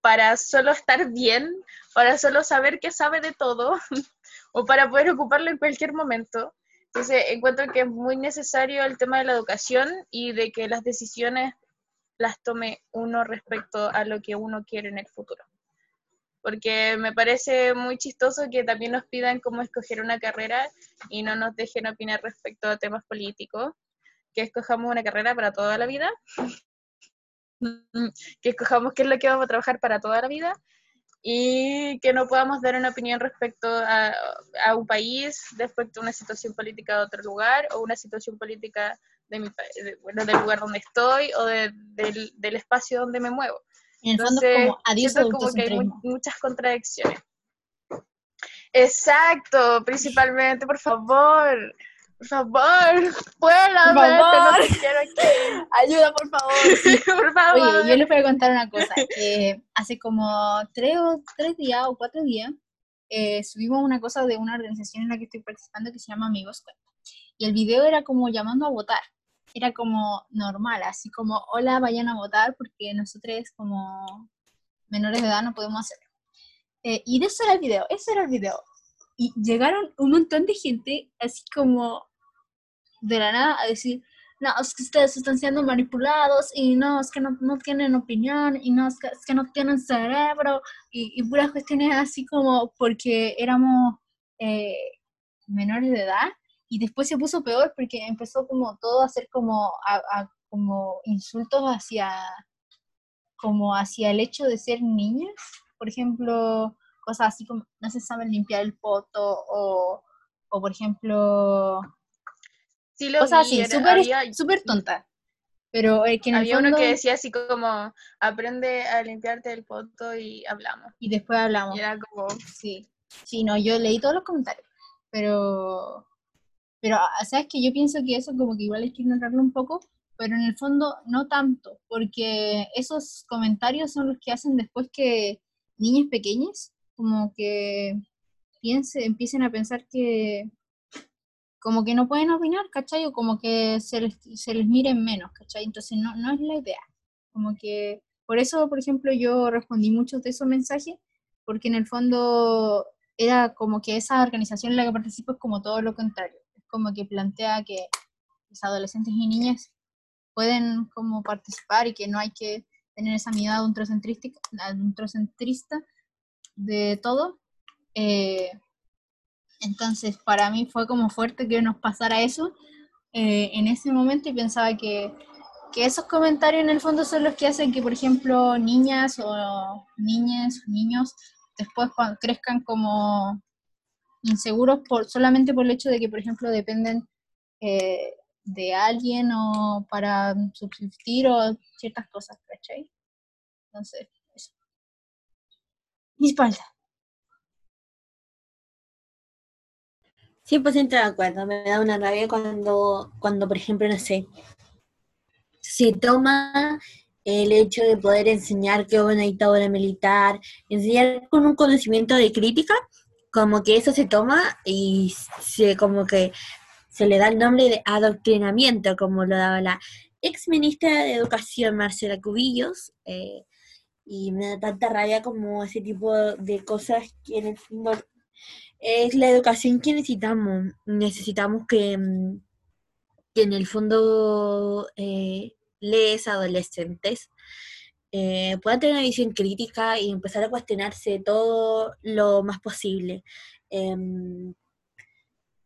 para solo estar bien, para solo saber que sabe de todo o para poder ocuparlo en cualquier momento. Entonces, encuentro que es muy necesario el tema de la educación y de que las decisiones las tome uno respecto a lo que uno quiere en el futuro. Porque me parece muy chistoso que también nos pidan cómo escoger una carrera y no nos dejen opinar respecto a temas políticos que escojamos una carrera para toda la vida, que escojamos qué es lo que vamos a trabajar para toda la vida y que no podamos dar una opinión respecto a, un país, respecto a una situación política de otro lugar o una situación política de mi, bueno, del lugar donde estoy o del, del, espacio donde me muevo. En el fondo, como adiós como que hay muchas contradicciones. Exacto, principalmente, por favor, favor, fuera, por favor. No quiero aquí. Ayuda, por favor. por favor. Oye, yo les voy a contar una cosa, que hace como tres, o, tres días o cuatro días eh, subimos una cosa de una organización en la que estoy participando que se llama Amigos Cuenta. Y el video era como llamando a votar. Era como normal, así como, hola, vayan a votar porque nosotros como menores de edad no podemos hacerlo. Eh, y de eso era el video, eso era el video y llegaron un montón de gente así como de la nada a decir, no, es que ustedes están siendo manipulados y no, es que no, no tienen opinión y no, es que, es que no tienen cerebro y, puras cuestiones así como porque éramos eh, menores de edad y después se puso peor porque empezó como todo a ser como, a, como insultos hacia, como hacia el hecho de ser niñas. Por ejemplo, cosas así como no se saben limpiar el poto o, o por ejemplo, sí lo cosas así, súper tontas. Pero que en había el fondo, uno que decía así como, aprende a limpiarte el poto y hablamos. Y después hablamos. Y era como... Sí, sí, no, yo leí todos los comentarios, pero, pero, ah, ¿sabes que Yo pienso que eso como que igual hay que ignorarlo un poco, pero en el fondo no tanto, porque esos comentarios son los que hacen después que niñas pequeñas como que piense, empiecen a pensar que como que no pueden opinar, ¿cachai? O como que se les, se les miren menos, ¿cachai? Entonces no, no es la idea. Como que, por eso, por ejemplo, yo respondí muchos de esos mensajes, porque en el fondo era como que esa organización en la que participo es como todo lo contrario. Es como que plantea que los adolescentes y niñas pueden como participar y que no hay que tener esa mirada de todo, eh, Entonces, para mí fue como fuerte que nos pasara eso eh, en ese momento y pensaba que, que esos comentarios en el fondo son los que hacen que, por ejemplo, niñas o niñas niños después cuando crezcan como inseguros por solamente por el hecho de que, por ejemplo, dependen eh, de alguien o para subsistir o ciertas cosas, ¿cachai? Entonces. Mi espalda. 100% de acuerdo, me da una rabia cuando, cuando, por ejemplo, no sé, se toma el hecho de poder enseñar que una dictadura militar, enseñar con un conocimiento de crítica, como que eso se toma y se como que se le da el nombre de adoctrinamiento, como lo daba la ex ministra de Educación, Marcela Cubillos, eh, y me da tanta rabia como ese tipo de cosas que en el fondo es la educación que necesitamos. Necesitamos que, mm, en el fondo eh, les adolescentes eh, puedan tener una visión crítica y empezar a cuestionarse todo lo más posible. Em,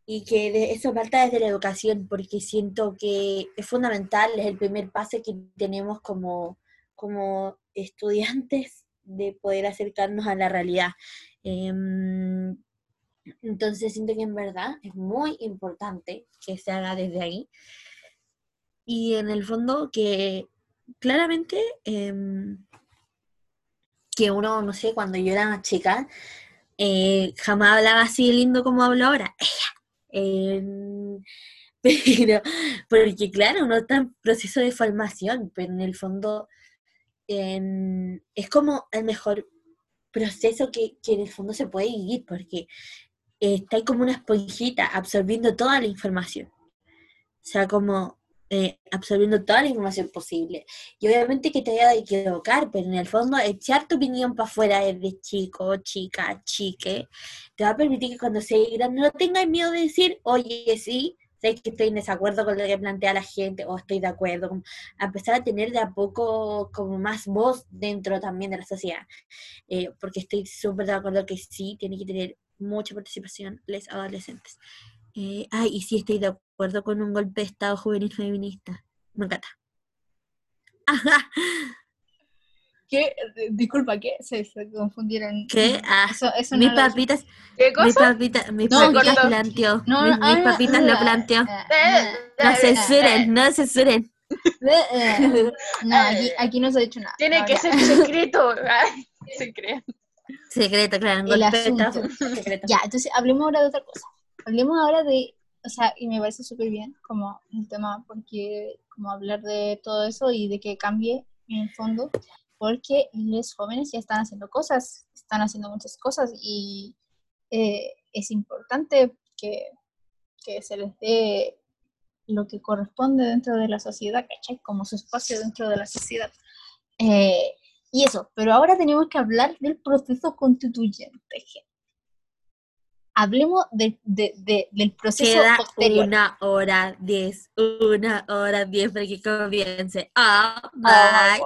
y que eso falta desde la educación, porque siento que es fundamental, es el primer paso que tenemos como, como estudiantes de poder acercarnos a la realidad. Em, entonces siento que en verdad es muy importante que se haga desde ahí. Y en el fondo que claramente em, que uno, no sé, cuando yo era chica, eh, jamás hablaba así lindo como hablo ahora. Em, pero, porque claro, uno está en proceso de formación, pero en el fondo em, es como el mejor proceso que, que, en el fondo se puede vivir, porque está ahí como una esponjita absorbiendo toda la información. O sea, como eh, absorbiendo toda la información posible. Y obviamente que te vaya a equivocar, pero en el fondo echar tu opinión para afuera desde chico, chica, chique, te va a permitir que cuando seas grande no tengas miedo de decir, oye, sí, sé que estoy en desacuerdo con lo que plantea la gente o estoy de acuerdo, a empezar a tener de a poco como más voz dentro también de la sociedad, eh, porque estoy súper de acuerdo que sí, tiene que tener mucha participación los adolescentes. Eh, ay, y sí estoy de acuerdo con un golpe de Estado juvenil feminista. Me encanta. ¿Qué? Disculpa, ¿qué? Se, confundieron. ¿Qué? Ah, eso, eso mis no papitas, ¿Qué cosa? mis papitas, mis No, papitas corto. planteó. No, mis, mis papitas lo ah, planteó. ah, No ah, censuren, no censuren. ah, ah. No, aquí, aquí no se ha dicho nada. Tiene que ser secreto. Se creen. Secreto, claro, El asunto. Secreto. Ya, entonces hablemos ahora de otra cosa. Hablemos ahora de, o sea, y me parece súper bien como un tema, porque como hablar de todo eso y de que cambie en el fondo, porque los jóvenes ya están haciendo cosas, están haciendo muchas cosas y eh, es importante que, que se les dé lo que corresponde dentro de la sociedad, ¿cachai? Como su espacio dentro de la sociedad. Eh, y eso, pero ahora tenemos que hablar del proceso constituyente. gente. Hablemos de- de- de- del proceso Queda posterior. una hora diez, una hora diez para que comience. Oh Ah, my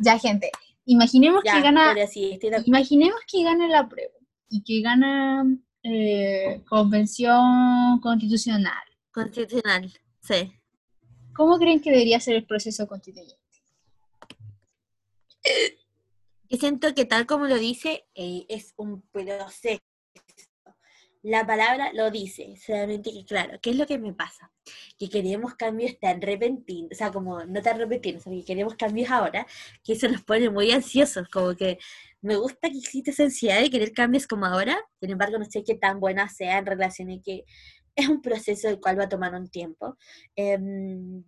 Ya, gente, imaginemos Ya, que gana, sí, imaginemos que gana la prueba y que gana eh, convención constitucional. Constitucional, sí. ¿Cómo creen que debería ser el proceso constituyente? Yo siento que tal como lo dice, eh, es un proceso. La palabra lo dice, solamente que claro, ¿qué es lo que me pasa? Que queremos cambios tan repentinos, o sea, como no tan repentinos, sino que queremos cambios ahora, que eso nos pone muy ansiosos, como que me gusta que existe esa ansiedad de querer cambios como ahora, sin embargo no sé qué tan buena sea en relación a que es un proceso el cual va a tomar un tiempo. Em,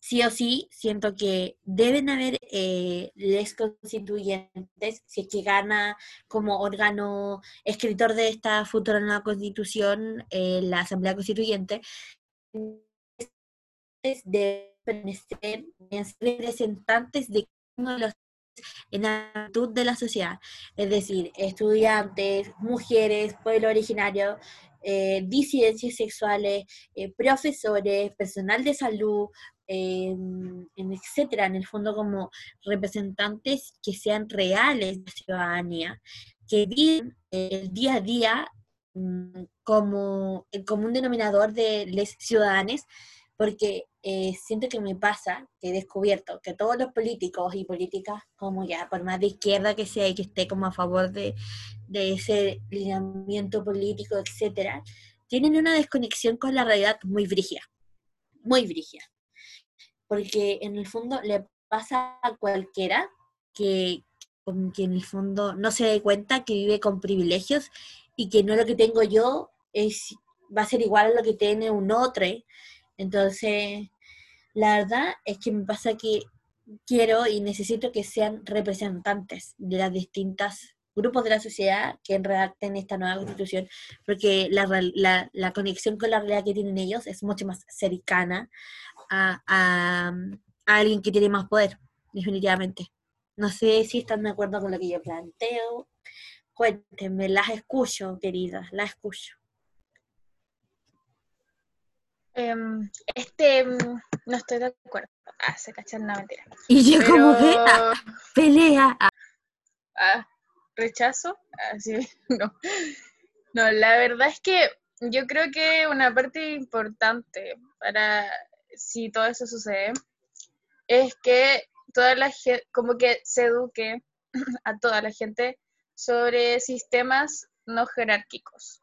sí o sí, siento que deben haber eh, les constituyentes, si es que gana como órgano escritor de esta futura nueva constitución eh, la Asamblea Constituyente, de pertenecer, de ser representantes de uno de los en la actitud de la sociedad, es decir, estudiantes, mujeres, pueblo originario, eh, disidencias sexuales, eh, profesores, personal de salud, eh, en etcétera, en el fondo como representantes que sean reales de la ciudadanía, que viven el día a día mm, como el común denominador de los ciudadanos, porque eh, siento que me pasa, que he descubierto que todos los políticos y políticas, como ya, por más de izquierda que sea y que esté como a favor de, de ese lineamiento político, etcétera, tienen una desconexión con la realidad muy brígida, muy brígida. Porque en el fondo le pasa a cualquiera que, que en el fondo no se dé cuenta que vive con privilegios y que no lo que tengo yo es va a ser igual a lo que tiene un otro. Entonces, la verdad es que me pasa que quiero y necesito que sean representantes de las distintas grupos de la sociedad que redacten esta nueva constitución, porque la, la, conexión con la realidad que tienen ellos es mucho más cercana a, a, alguien que tiene más poder, definitivamente. No sé si están de acuerdo con lo que yo planteo. Cuéntenme, las escucho, queridas, las escucho. Em, este, mm, no estoy de acuerdo. Ah, se cachan, no, mentira. Y yo como que, ah, pelea. Ah, rechazo. Así, no. No, la verdad es que yo creo que una parte importante para si todo eso sucede es que toda la gente, como que se eduque a toda la gente sobre sistemas no jerárquicos.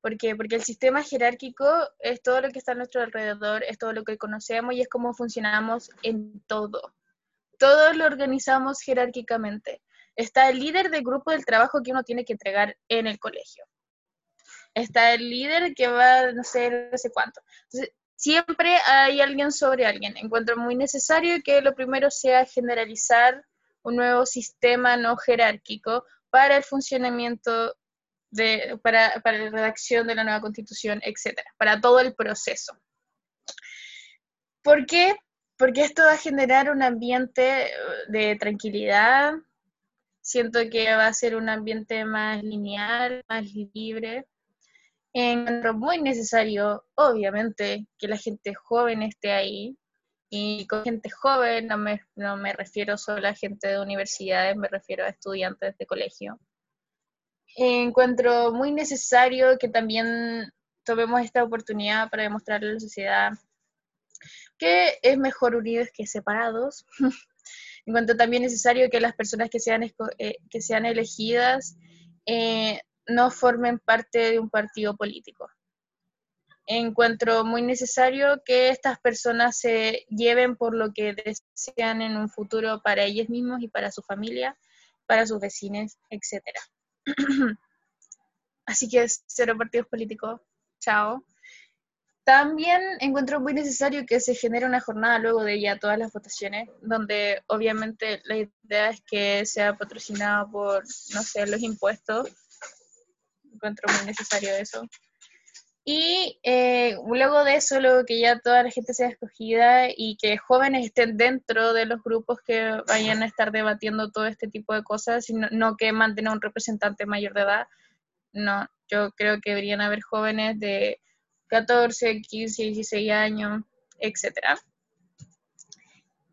¿Por qué? Porque el sistema jerárquico es todo lo que está a nuestro alrededor, es todo lo que conocemos y es cómo funcionamos en todo. Todo lo organizamos jerárquicamente. Está el líder del grupo del trabajo que uno tiene que entregar en el colegio. Está el líder que va, no sé, no sé cuánto. Entonces, siempre hay alguien sobre alguien. Encuentro muy necesario que lo primero sea generalizar un nuevo sistema no jerárquico para el funcionamiento de, para, para la redacción de la nueva constitución, etcétera, para todo el proceso. ¿Por qué? Porque esto va a generar un ambiente de tranquilidad, siento que va a ser un ambiente más lineal, más libre. Encuentro muy necesario, obviamente, que la gente joven esté ahí. Y con gente joven no me, no me refiero solo a gente de universidades, me refiero a estudiantes de colegio. Encuentro muy necesario que también tomemos esta oportunidad para demostrarle a la sociedad que es mejor unidos que separados. Encuentro también necesario que las personas que sean, eh, que sean elegidas eh, no formen parte de un partido político. Encuentro muy necesario que estas personas se lleven por lo que desean en un futuro para ellos mismos y para su familia, para sus vecinos, etc. Así que cero partidos políticos. Chao. También encuentro muy necesario que se genere una jornada luego de ya todas las votaciones, donde obviamente la idea es que sea patrocinado por, no sé, los impuestos. Encuentro muy necesario eso. Y eh, luego de eso, luego que ya toda la gente sea escogida y que jóvenes estén dentro de los grupos que vayan a estar debatiendo todo este tipo de cosas, no, no que mantenga un representante mayor de edad. No, yo creo que deberían haber jóvenes de 14, 15, 16 años, etc.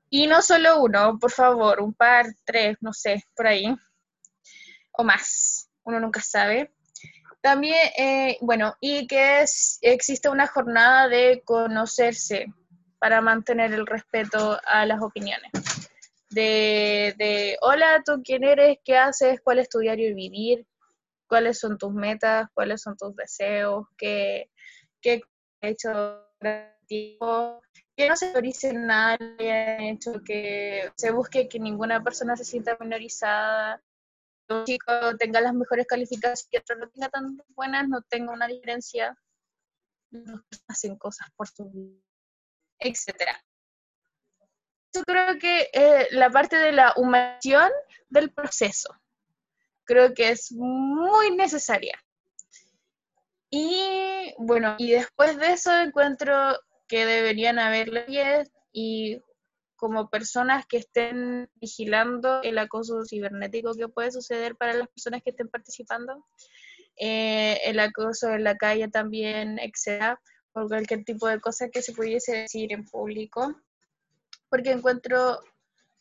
Y no solo uno, por favor, un par, tres, no sé, por ahí, o más, uno nunca sabe. También, eh, bueno, y que es, existe una jornada de conocerse para mantener el respeto a las opiniones. De, de, hola, ¿tú quién eres? ¿Qué haces? ¿Cuál es tu diario vivir? ¿Cuáles son tus metas? ¿Cuáles son tus deseos? ¿Qué, que ha hecho tiempo, que no se autorice nada, que hecho que se busque que ninguna persona se sienta minorizada, un chico tenga las mejores calificaciones, que otro no tenga tan buenas, no tenga una diferencia, no hacen cosas por su vida, etcétera. Yo creo que eh, la parte de la humanización del proceso creo que es muy necesaria. Y bueno, y después de eso encuentro que deberían haber leyes y como personas que estén vigilando el acoso cibernético que puede suceder para las personas que estén participando, eh, el acoso en la calle también, etcétera, por cualquier tipo de cosa que se pudiese decir en público, porque encuentro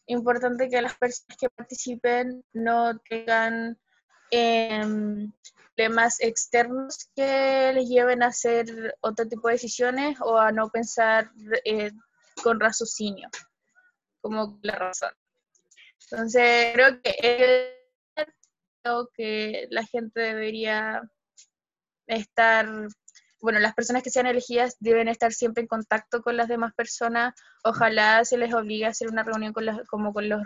importante que las personas que participen no tengan Em, problemas externos que les lleven a hacer otro tipo de decisiones o a no pensar eh, con raciocinio, como la razón. Entonces, creo que, creo que la gente debería estar bueno, las personas que sean elegidas deben estar siempre en contacto con las demás personas. Ojalá se les obligue a hacer una reunión con las, como con los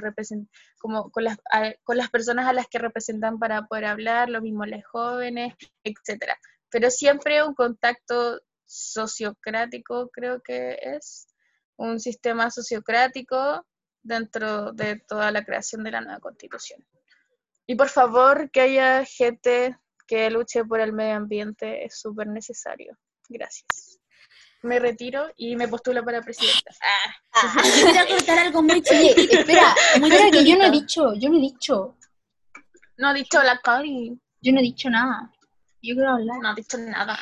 como con las, con las personas a las que representan para poder hablar, lo mismo los jóvenes, etcétera. Pero siempre un contacto sociocrático, creo que es un sistema sociocrático dentro de toda la creación de la nueva constitución. Y por favor, que haya gente que luche por el medio ambiente es súper necesario. Gracias. Me retiro y me postulo para presidenta. Ah. ah quiero contar algo muy Oye, espera, espera que yo no he dicho, yo no he dicho. No ha dicho la Cari. Yo no he dicho nada. Yo quiero hablar. No ha dicho nada.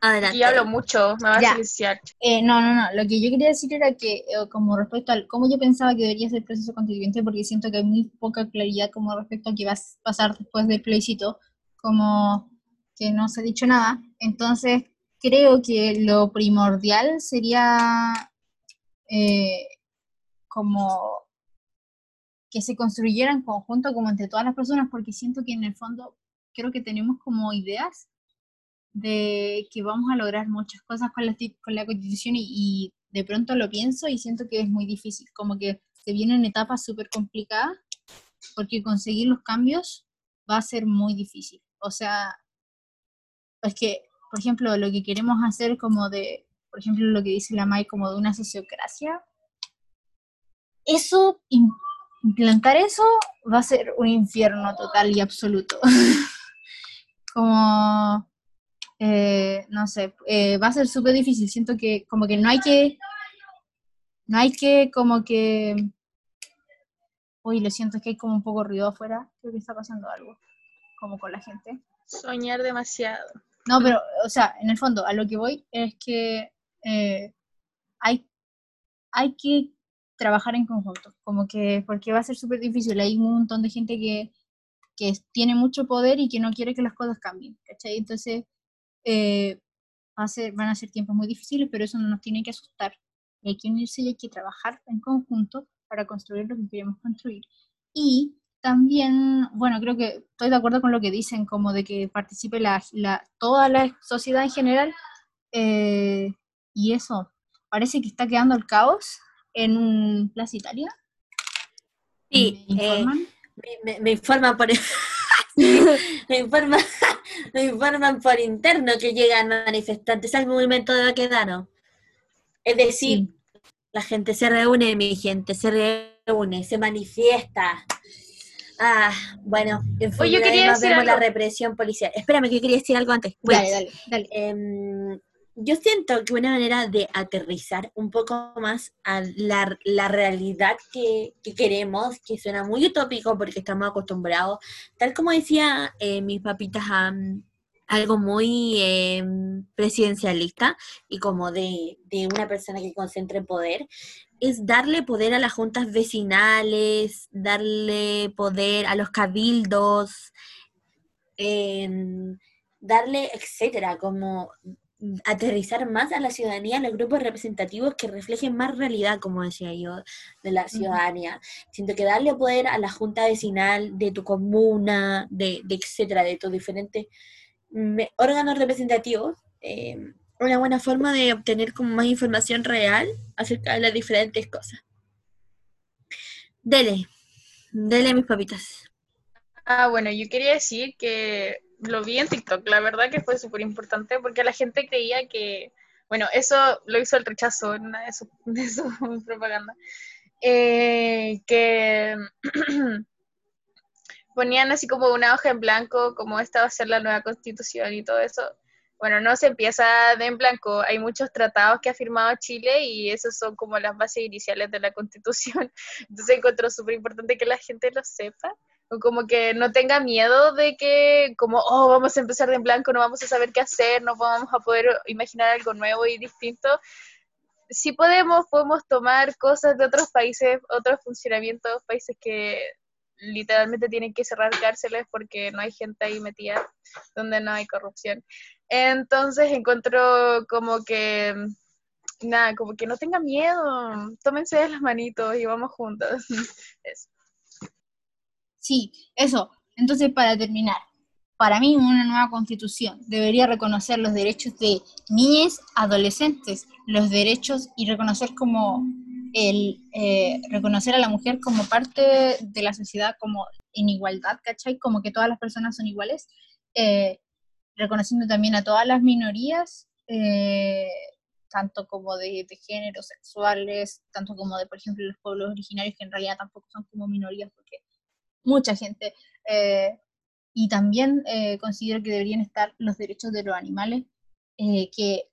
Adelante. Y hablo mucho, me va a silenciar. Eh, no, no, no. Lo que yo quería decir era que, eh, como respecto al cómo yo pensaba que debería ser el proceso constituyente, porque siento que hay muy poca claridad como respecto a qué va a pasar después del plebiscito, como que no se ha dicho nada. Entonces, creo que lo primordial sería eh, como que se construyera en conjunto como entre todas las personas, porque siento que en el fondo creo que tenemos como ideas de que vamos a lograr muchas cosas con la, con la constitución y, y de pronto lo pienso y siento que es muy difícil, como que se vienen etapas súper complicadas, porque conseguir los cambios va a ser muy difícil. O sea, es que, por ejemplo, lo que queremos hacer como de, por ejemplo, lo que dice la MAI como de una sociocracia, eso, implantar eso va a ser un infierno total y absoluto. como, eh, no sé, eh, va a ser súper difícil. Siento que como que no hay que, no hay que como que, uy, lo siento, es que hay como un poco ruido afuera, creo que está pasando algo como con la gente. Soñar demasiado. No, pero, o sea, en el fondo, a lo que voy es que eh, hay, hay que trabajar en conjunto, como que, porque va a ser súper difícil, hay un montón de gente que, que, tiene mucho poder y que no quiere que las cosas cambien, ¿cachai? Entonces, eh, va a ser, van a ser tiempos muy difíciles, pero eso no nos tiene que asustar. Hay que unirse y hay que trabajar en conjunto para construir lo que queremos construir. Y también, bueno, creo que estoy de acuerdo con lo que dicen, como de que participe la, toda la sociedad en general. Eh, y eso, parece que está quedando el caos en Plaza Italia. Sí, ¿Me eh, informan? me, informan por... me, informan, me informan por interno que llegan manifestantes al movimiento de Baquedano. Es decir, la gente se reúne, mi gente se reúne, se manifiesta, Ah, bueno, en yo quería decir la represión policial. Espérame, que quería decir algo antes. dale, dale, dale. Em, yo siento que una manera de aterrizar un poco más a la, la realidad que, que, queremos, que suena muy utópico porque estamos acostumbrados, tal como decía eh, mis papitas, a algo muy em, presidencialista y como de, de, una persona que concentre poder, es darle poder a las juntas vecinales, darle poder a los cabildos, em, darle, etcétera, como aterrizar más a la ciudadanía, a los grupos representativos que reflejen más realidad, como decía yo, de la ciudadanía. Siento que darle poder a la junta vecinal de tu comuna, de, de etcétera, de tus diferentes órganos representativos, em, una buena forma de obtener como más información real acerca de las diferentes cosas. Dele, dele mis papitas. Ah, bueno, yo quería decir que lo vi en TikTok, la verdad que fue súper importante porque la gente creía que, bueno, eso lo hizo el rechazo en una de sus su propagandas, eh, que ponían así como una hoja en blanco, como esta va a ser la nueva constitución y todo eso, bueno, no se empieza de en blanco. Hay muchos tratados que ha firmado Chile y esos son como las bases iniciales de la Constitución. Entonces encuentro súper importante que la gente lo sepa. O como que no tenga miedo de que, como, oh, vamos a empezar de en blanco, no vamos a saber qué hacer, no vamos a poder imaginar algo nuevo y distinto. Si podemos, podemos tomar cosas de otros países, otros funcionamientos, países que literalmente tienen que cerrar cárceles porque no hay gente ahí metida donde no hay corrupción. Entonces encuentro como que, nada, como que no tengan miedo, tómense de las manitos y vamos juntos. Eso. Sí, eso. Entonces, para terminar, para mí una nueva constitución debería reconocer los derechos de niñas, adolescentes, los derechos y reconocer como el eh, reconocer a la mujer como parte de la sociedad como en igualdad, ¿cachai? Como que todas las personas son iguales, eh, reconociendo también a todas las minorías, eh, tanto como de, de géneros sexuales, tanto como de, por ejemplo, los pueblos originarios, que en realidad tampoco son como minorías, porque mucha gente y también eh, considero que deberían estar los derechos de los animales, eh, que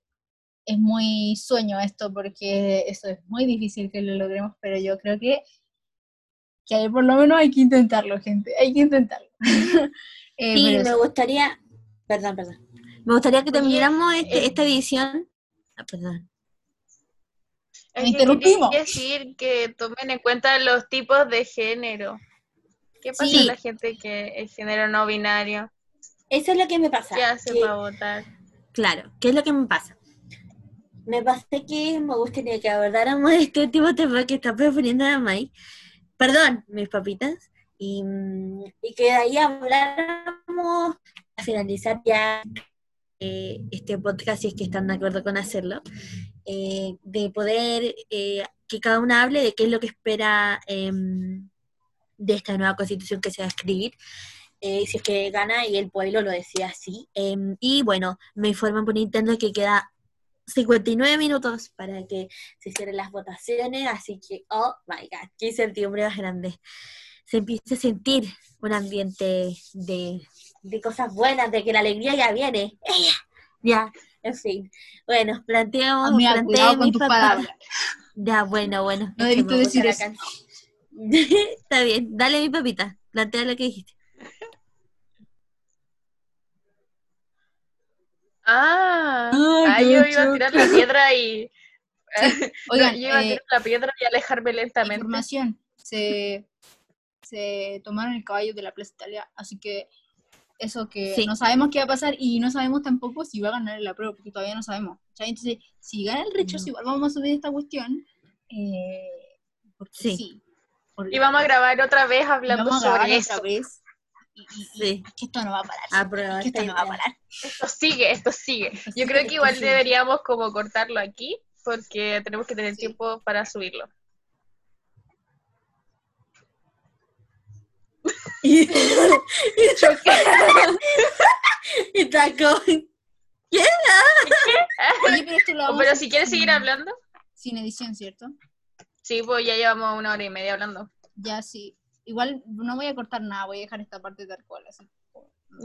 es muy sueño esto porque eso es muy difícil que lo logremos, pero yo creo que, que por lo menos hay que intentarlo, gente, hay que intentarlo. eh, sí, me gustaría, perdón, perdón, me gustaría que termináramos este, eh, esta edición, ah, perdón. Me interrumpimos. decir que tomen en cuenta los tipos de género. ¿Qué pasa con la gente que es género no binario? Eso es lo que me pasa. ¿Qué hace para votar? Claro, ¿qué es lo que me pasa? Me pasa que me gustaría que abordáramos este último de tema que está proponiendo a Mai. Perdón, mis papitas. Y, y que de ahí habláramos a finalizar ya eh, este podcast, si es que están de acuerdo con hacerlo, eh, de poder eh, que cada una hable de qué es lo que espera em, de esta nueva constitución que se va a escribir, eh, si es que gana y el pueblo lo decía así. Em, y bueno, me informan por Nintendo que queda 59 minutos para que se cierren las votaciones, así que, oh my god, qué incertidumbre más grande. Se empieza a sentir un ambiente de, de cosas buenas, de que la alegría ya viene. Ya, en fin. Bueno, planteamos. Amiga, con tus palabras. Ya, bueno, bueno. No debiste decir eso. Está bien, dale mi papita, plantea lo que dijiste. Ah, ah yo iba a tirar la piedra y. Oigan, yo iba a tirar eh, la piedra y alejarme lentamente. Información. Se, se tomaron el caballo de la Plaza Italia, así que eso que no sabemos qué va a pasar y no sabemos tampoco si va a ganar la prueba, porque todavía no sabemos. Entonces, si gana el rechazo, igual vamos a subir esta cuestión. Eh, porque sí y vamos a grabar otra vez hablando sobre eso. Otra vez. sí. que esto no va a parar. Ah, esto no va a parar. Esto sigue, esto sigue. Yo creo que igual deberíamos como cortarlo aquí porque tenemos que tener tiempo para subirlo. y, y taco. ¿Qué? pero si quieres seguir hablando. Sin edición, ¿cierto? Sí, pues ya llevamos una hora y media hablando. Ya, sí. Igual no voy a cortar nada, voy a dejar esta parte tal cual, así.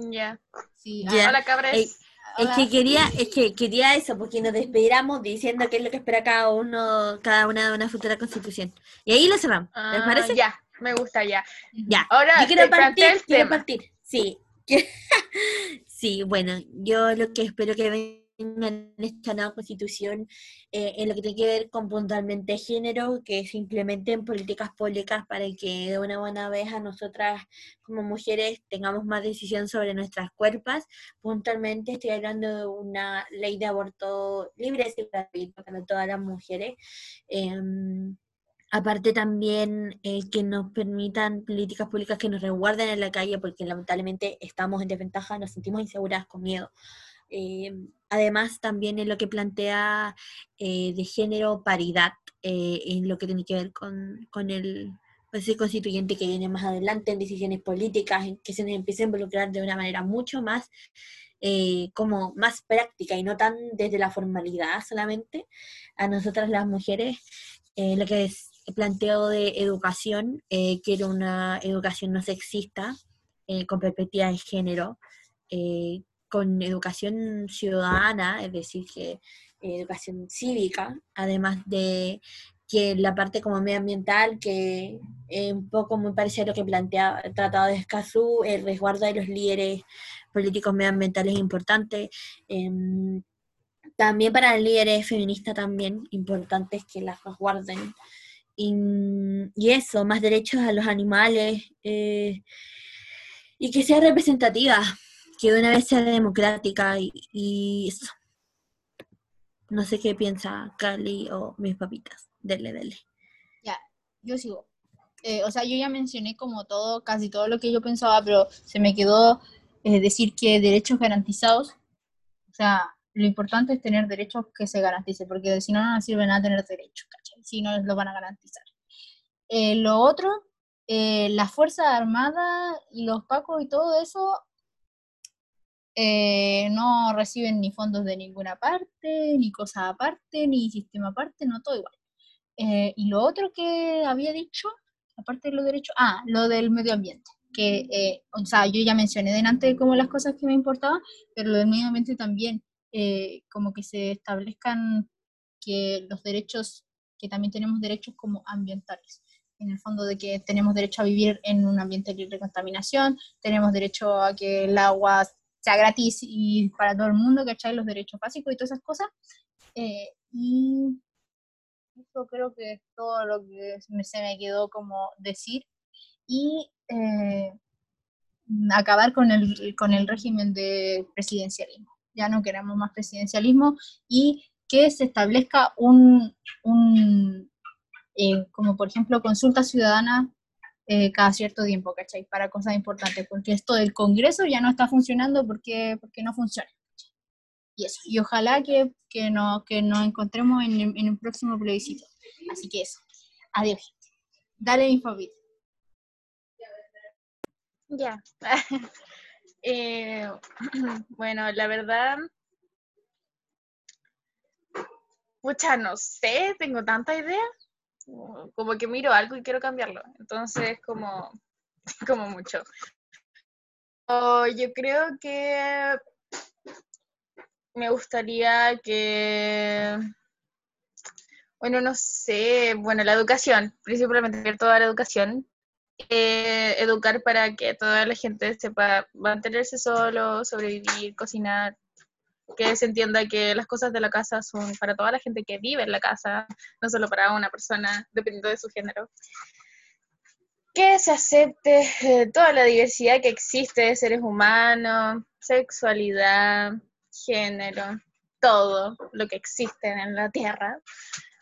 Ya. Sí. Ah, hola, cabres. Es que quería, es que quería eso, porque nos despedíamos diciendo qué es lo que espera cada uno, cada una de una futura constitución. Y ahí lo cerramos. ¿Les ah, parece? Ya, me gusta ya. Ya. Ahora, yo quiero partir, quiero partir. Sí. sí, bueno, yo lo que espero que en esta nueva constitución eh, en lo que tiene que ver con puntualmente género, que se implementen políticas públicas para que de una buena vez a nosotras como mujeres tengamos más decisión sobre nuestras cuerpos. Puntualmente estoy hablando de una ley de aborto libre y gratuito para todas las mujeres. Em, aparte también eh, que nos permitan políticas públicas que nos resguarden en la calle, porque lamentablemente estamos en desventaja, nos sentimos inseguras con miedo. Eh, además, también en lo que plantea eh, de género paridad, eh, en lo que tiene que ver con, con el proceso constituyente que viene más adelante en decisiones políticas, en que se nos empiece a involucrar de una manera mucho más como más práctica y no tan desde la formalidad solamente, a nosotras las mujeres, lo que es planteo de educación, que era una educación no sexista, con perspectiva de género, con educación ciudadana, es decir, que eh, educación cívica, además de que la parte como medioambiental, que es un poco muy parecido a lo que plantea el Tratado de Escazú, el resguardo de los líderes políticos medioambientales es importante. Em, también para líderes feministas también importantes que las resguarden y, y eso, más derechos a los animales eh, y que sea representativa, que de una vez sea democrática y, y eso. No sé qué piensa Cali o mis papitas. Dele, dele. Ya, yo sigo. Eh, o sea, yo ya mencioné como todo, casi todo lo que yo pensaba, pero se me quedó eh, decir que derechos garantizados, o sea, lo importante es tener derechos que se garanticen, porque si no, no sirve nada tener derechos, ¿cachai? Si no los van a garantizar. Eh, lo otro, eh, las Fuerzas Armadas y los pacos y todo eso eh, no reciben ni fondos de ninguna parte, ni cosa aparte, ni sistema aparte, no todo igual. Eh, y lo otro que había dicho, aparte de los derechos, ah, lo del medio ambiente, que, eh, o sea, yo ya mencioné delante como las cosas que me importaban, pero lo del medio ambiente también, eh, como que se establezcan que los derechos, que también tenemos derechos como ambientales, en el fondo de que tenemos derecho a vivir en un ambiente libre de contaminación, tenemos derecho a que el agua sea gratis y para todo el mundo, ¿cachai? Los derechos básicos y todas esas cosas. Eh, y eso creo que es todo lo que se me quedó como decir. Y eh, acabar con el, con el régimen de presidencialismo. Ya no queremos más presidencialismo y que se establezca un, un eh, como por ejemplo, consulta ciudadana eh, cada cierto tiempo, ¿cachai? Para cosas importantes, porque esto del Congreso ya no está funcionando porque, porque no funciona. Y eso, y ojalá que, que, no, que nos encontremos en, el- en un próximo plebiscito. Así que eso, adiós. gente. Dale favorito. Ya. Eh, bueno, la verdad, pucha, no sé, tengo tanta idea. Como que miro algo y quiero cambiarlo. Entonces, como, como mucho. Oh, yo creo que me gustaría que, bueno, no sé, bueno, la educación, principalmente toda la educación, eh, educar para que toda la gente sepa mantenerse solo, sobrevivir, cocinar, que se entienda que las cosas de la casa son para toda la gente que vive en la casa, no solo para una persona, dependiendo de su género. Que se acepte eh, toda la diversidad que existe de seres humanos, sexualidad, género, todo lo que existe en la Tierra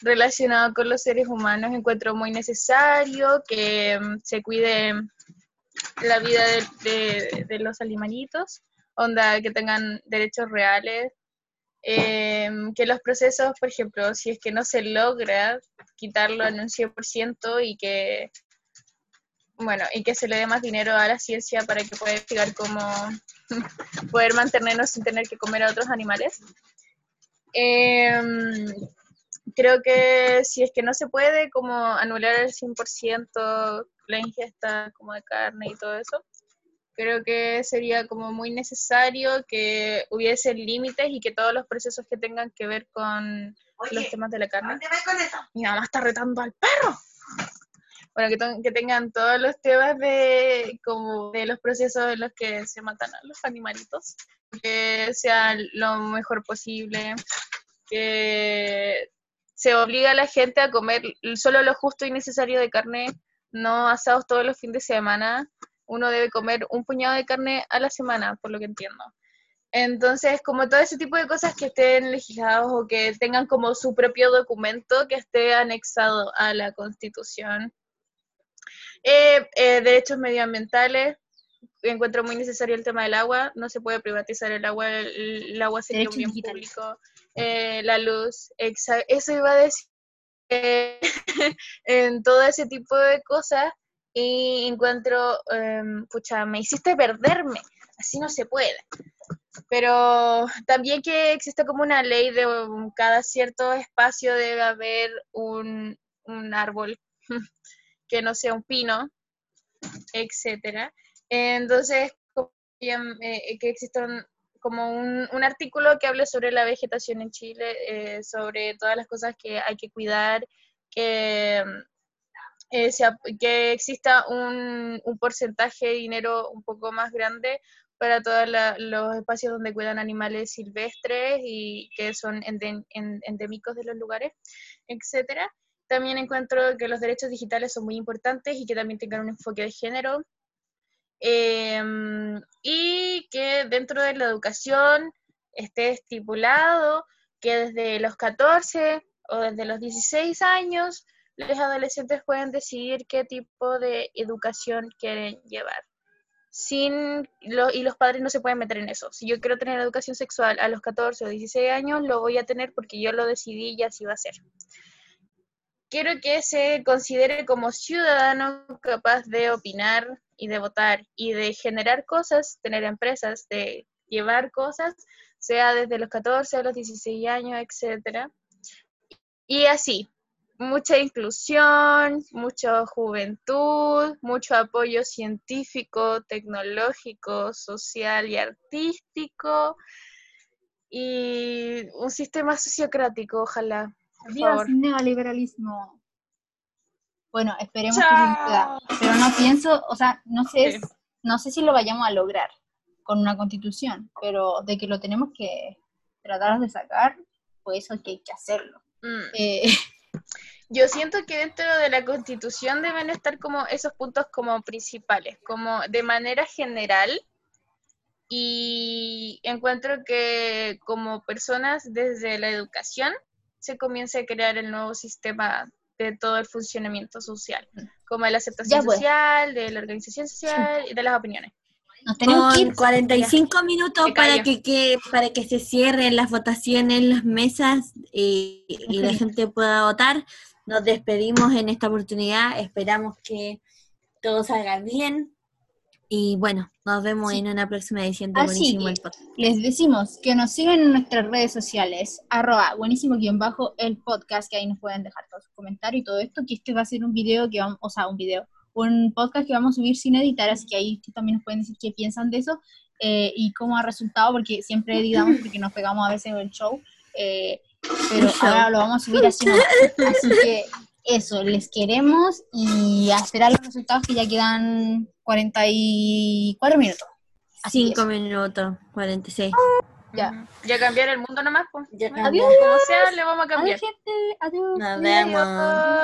relacionado con los seres humanos encuentro muy necesario que mm, se cuide la vida de, de- de los animalitos, onda que tengan derechos reales, em, que los procesos, por ejemplo, si es que no se logra quitarlo en un 100% y que, bueno, y que se le dé más dinero a la ciencia para que pueda investigar cómo poder mantenernos sin tener que comer a otros animales. Em, creo que si es que no se puede como anular el 100% la ingesta como de carne y todo eso, creo que sería como muy necesario que hubiese límites y que todos los procesos que tengan que ver con los temas de la carne. Mi mamá está retando al perro. Bueno, que, que tengan todos los temas de como de los procesos en los que se matan a los animalitos, que sea lo mejor posible, que se obliga a la gente a comer solo lo justo y necesario de carne, no asados todos los fines de semana. Uno debe comer un puñado de carne a la semana, por lo que entiendo. Entonces, como todo ese tipo de cosas que estén legislados o que tengan como su propio documento que esté anexado a la Constitución. Eh, eh, derechos medioambientales, encuentro muy necesario el tema del agua, no se puede privatizar el agua, el, el agua sería un bien digitales. público, eh, la luz, eso iba a decir, en todo ese tipo de cosas y encuentro, em, pucha, me hiciste perderme, así no se puede. Pero también que existe como una ley de um, cada cierto espacio debe haber un, un árbol que no sea un pino, etcétera. Entonces, como bien, eh, que exista como un, un artículo que hable sobre la vegetación en Chile, eh, sobre todas las cosas que hay que cuidar, que, eh, sea- que exista un, un porcentaje de dinero un poco más grande para todos los espacios donde cuidan animales silvestres y que son endémicos de los lugares, etcétera. También encuentro que los derechos digitales son muy importantes y que también tengan un enfoque de género. Em, y que dentro de la educación esté estipulado que desde los 14 o desde los 16 años los adolescentes pueden decidir qué tipo de educación quieren llevar. Sin lo- y los padres no se pueden meter en eso. Si yo quiero tener educación sexual a los 14 o 16 años, lo voy a tener porque yo lo decidí y así va a ser. Quiero que se considere como ciudadano capaz de opinar y de votar y de generar cosas, tener empresas, de llevar cosas, sea desde los 14 a los 16 años, etcétera. Y así, mucha inclusión, mucha juventud, mucho apoyo científico, tecnológico, social y artístico, y un sistema sociocrático, ojalá. Dios, neoliberalismo. Bueno, esperemos que se. Pero no pienso, o sea, no sé, Sí. no sé si lo vayamos a lograr con una constitución, pero de que lo tenemos que tratar de sacar, pues eso que hay que hacerlo. Mm. Eh, Yo siento que dentro de la constitución deben estar como esos puntos como principales, como de manera general. Y encuentro que como personas desde la educación se comienza a crear el nuevo sistema de todo el funcionamiento social, como de la aceptación Ya, pues. social, de la organización social y de las opiniones. nos tenemos Con ir. 45 minutos Me para que, que- para que se cierren las votaciones en las mesas eh, y la gente pueda votar. Nos despedimos en esta oportunidad. Esperamos que todo salga bien. Y bueno, nos vemos Sí. en una próxima edición de Así Buenísimo el Podcast. Les decimos que nos sigan en nuestras redes sociales, arroba buenísimo guion bajo el podcast, que ahí nos pueden dejar todos sus comentarios y todo esto, que este va a ser un video que vamos, o sea, un video, un podcast que vamos a subir sin editar, así que ahí también nos pueden decir qué piensan de eso eh, y cómo ha resultado, porque siempre editamos porque nos pegamos a veces en el show, eh, pero ahora lo vamos a subir así, así que eso, les queremos y a esperar los resultados que ya quedan 44 minutos. Así Cinco es. minutos, 46. Ya. Ya cambiar el mundo nomás, pues. Ya cambió. Como sea, le vamos a cambiar. Adiós, gente. Adiós. Nos vemos. Adiós.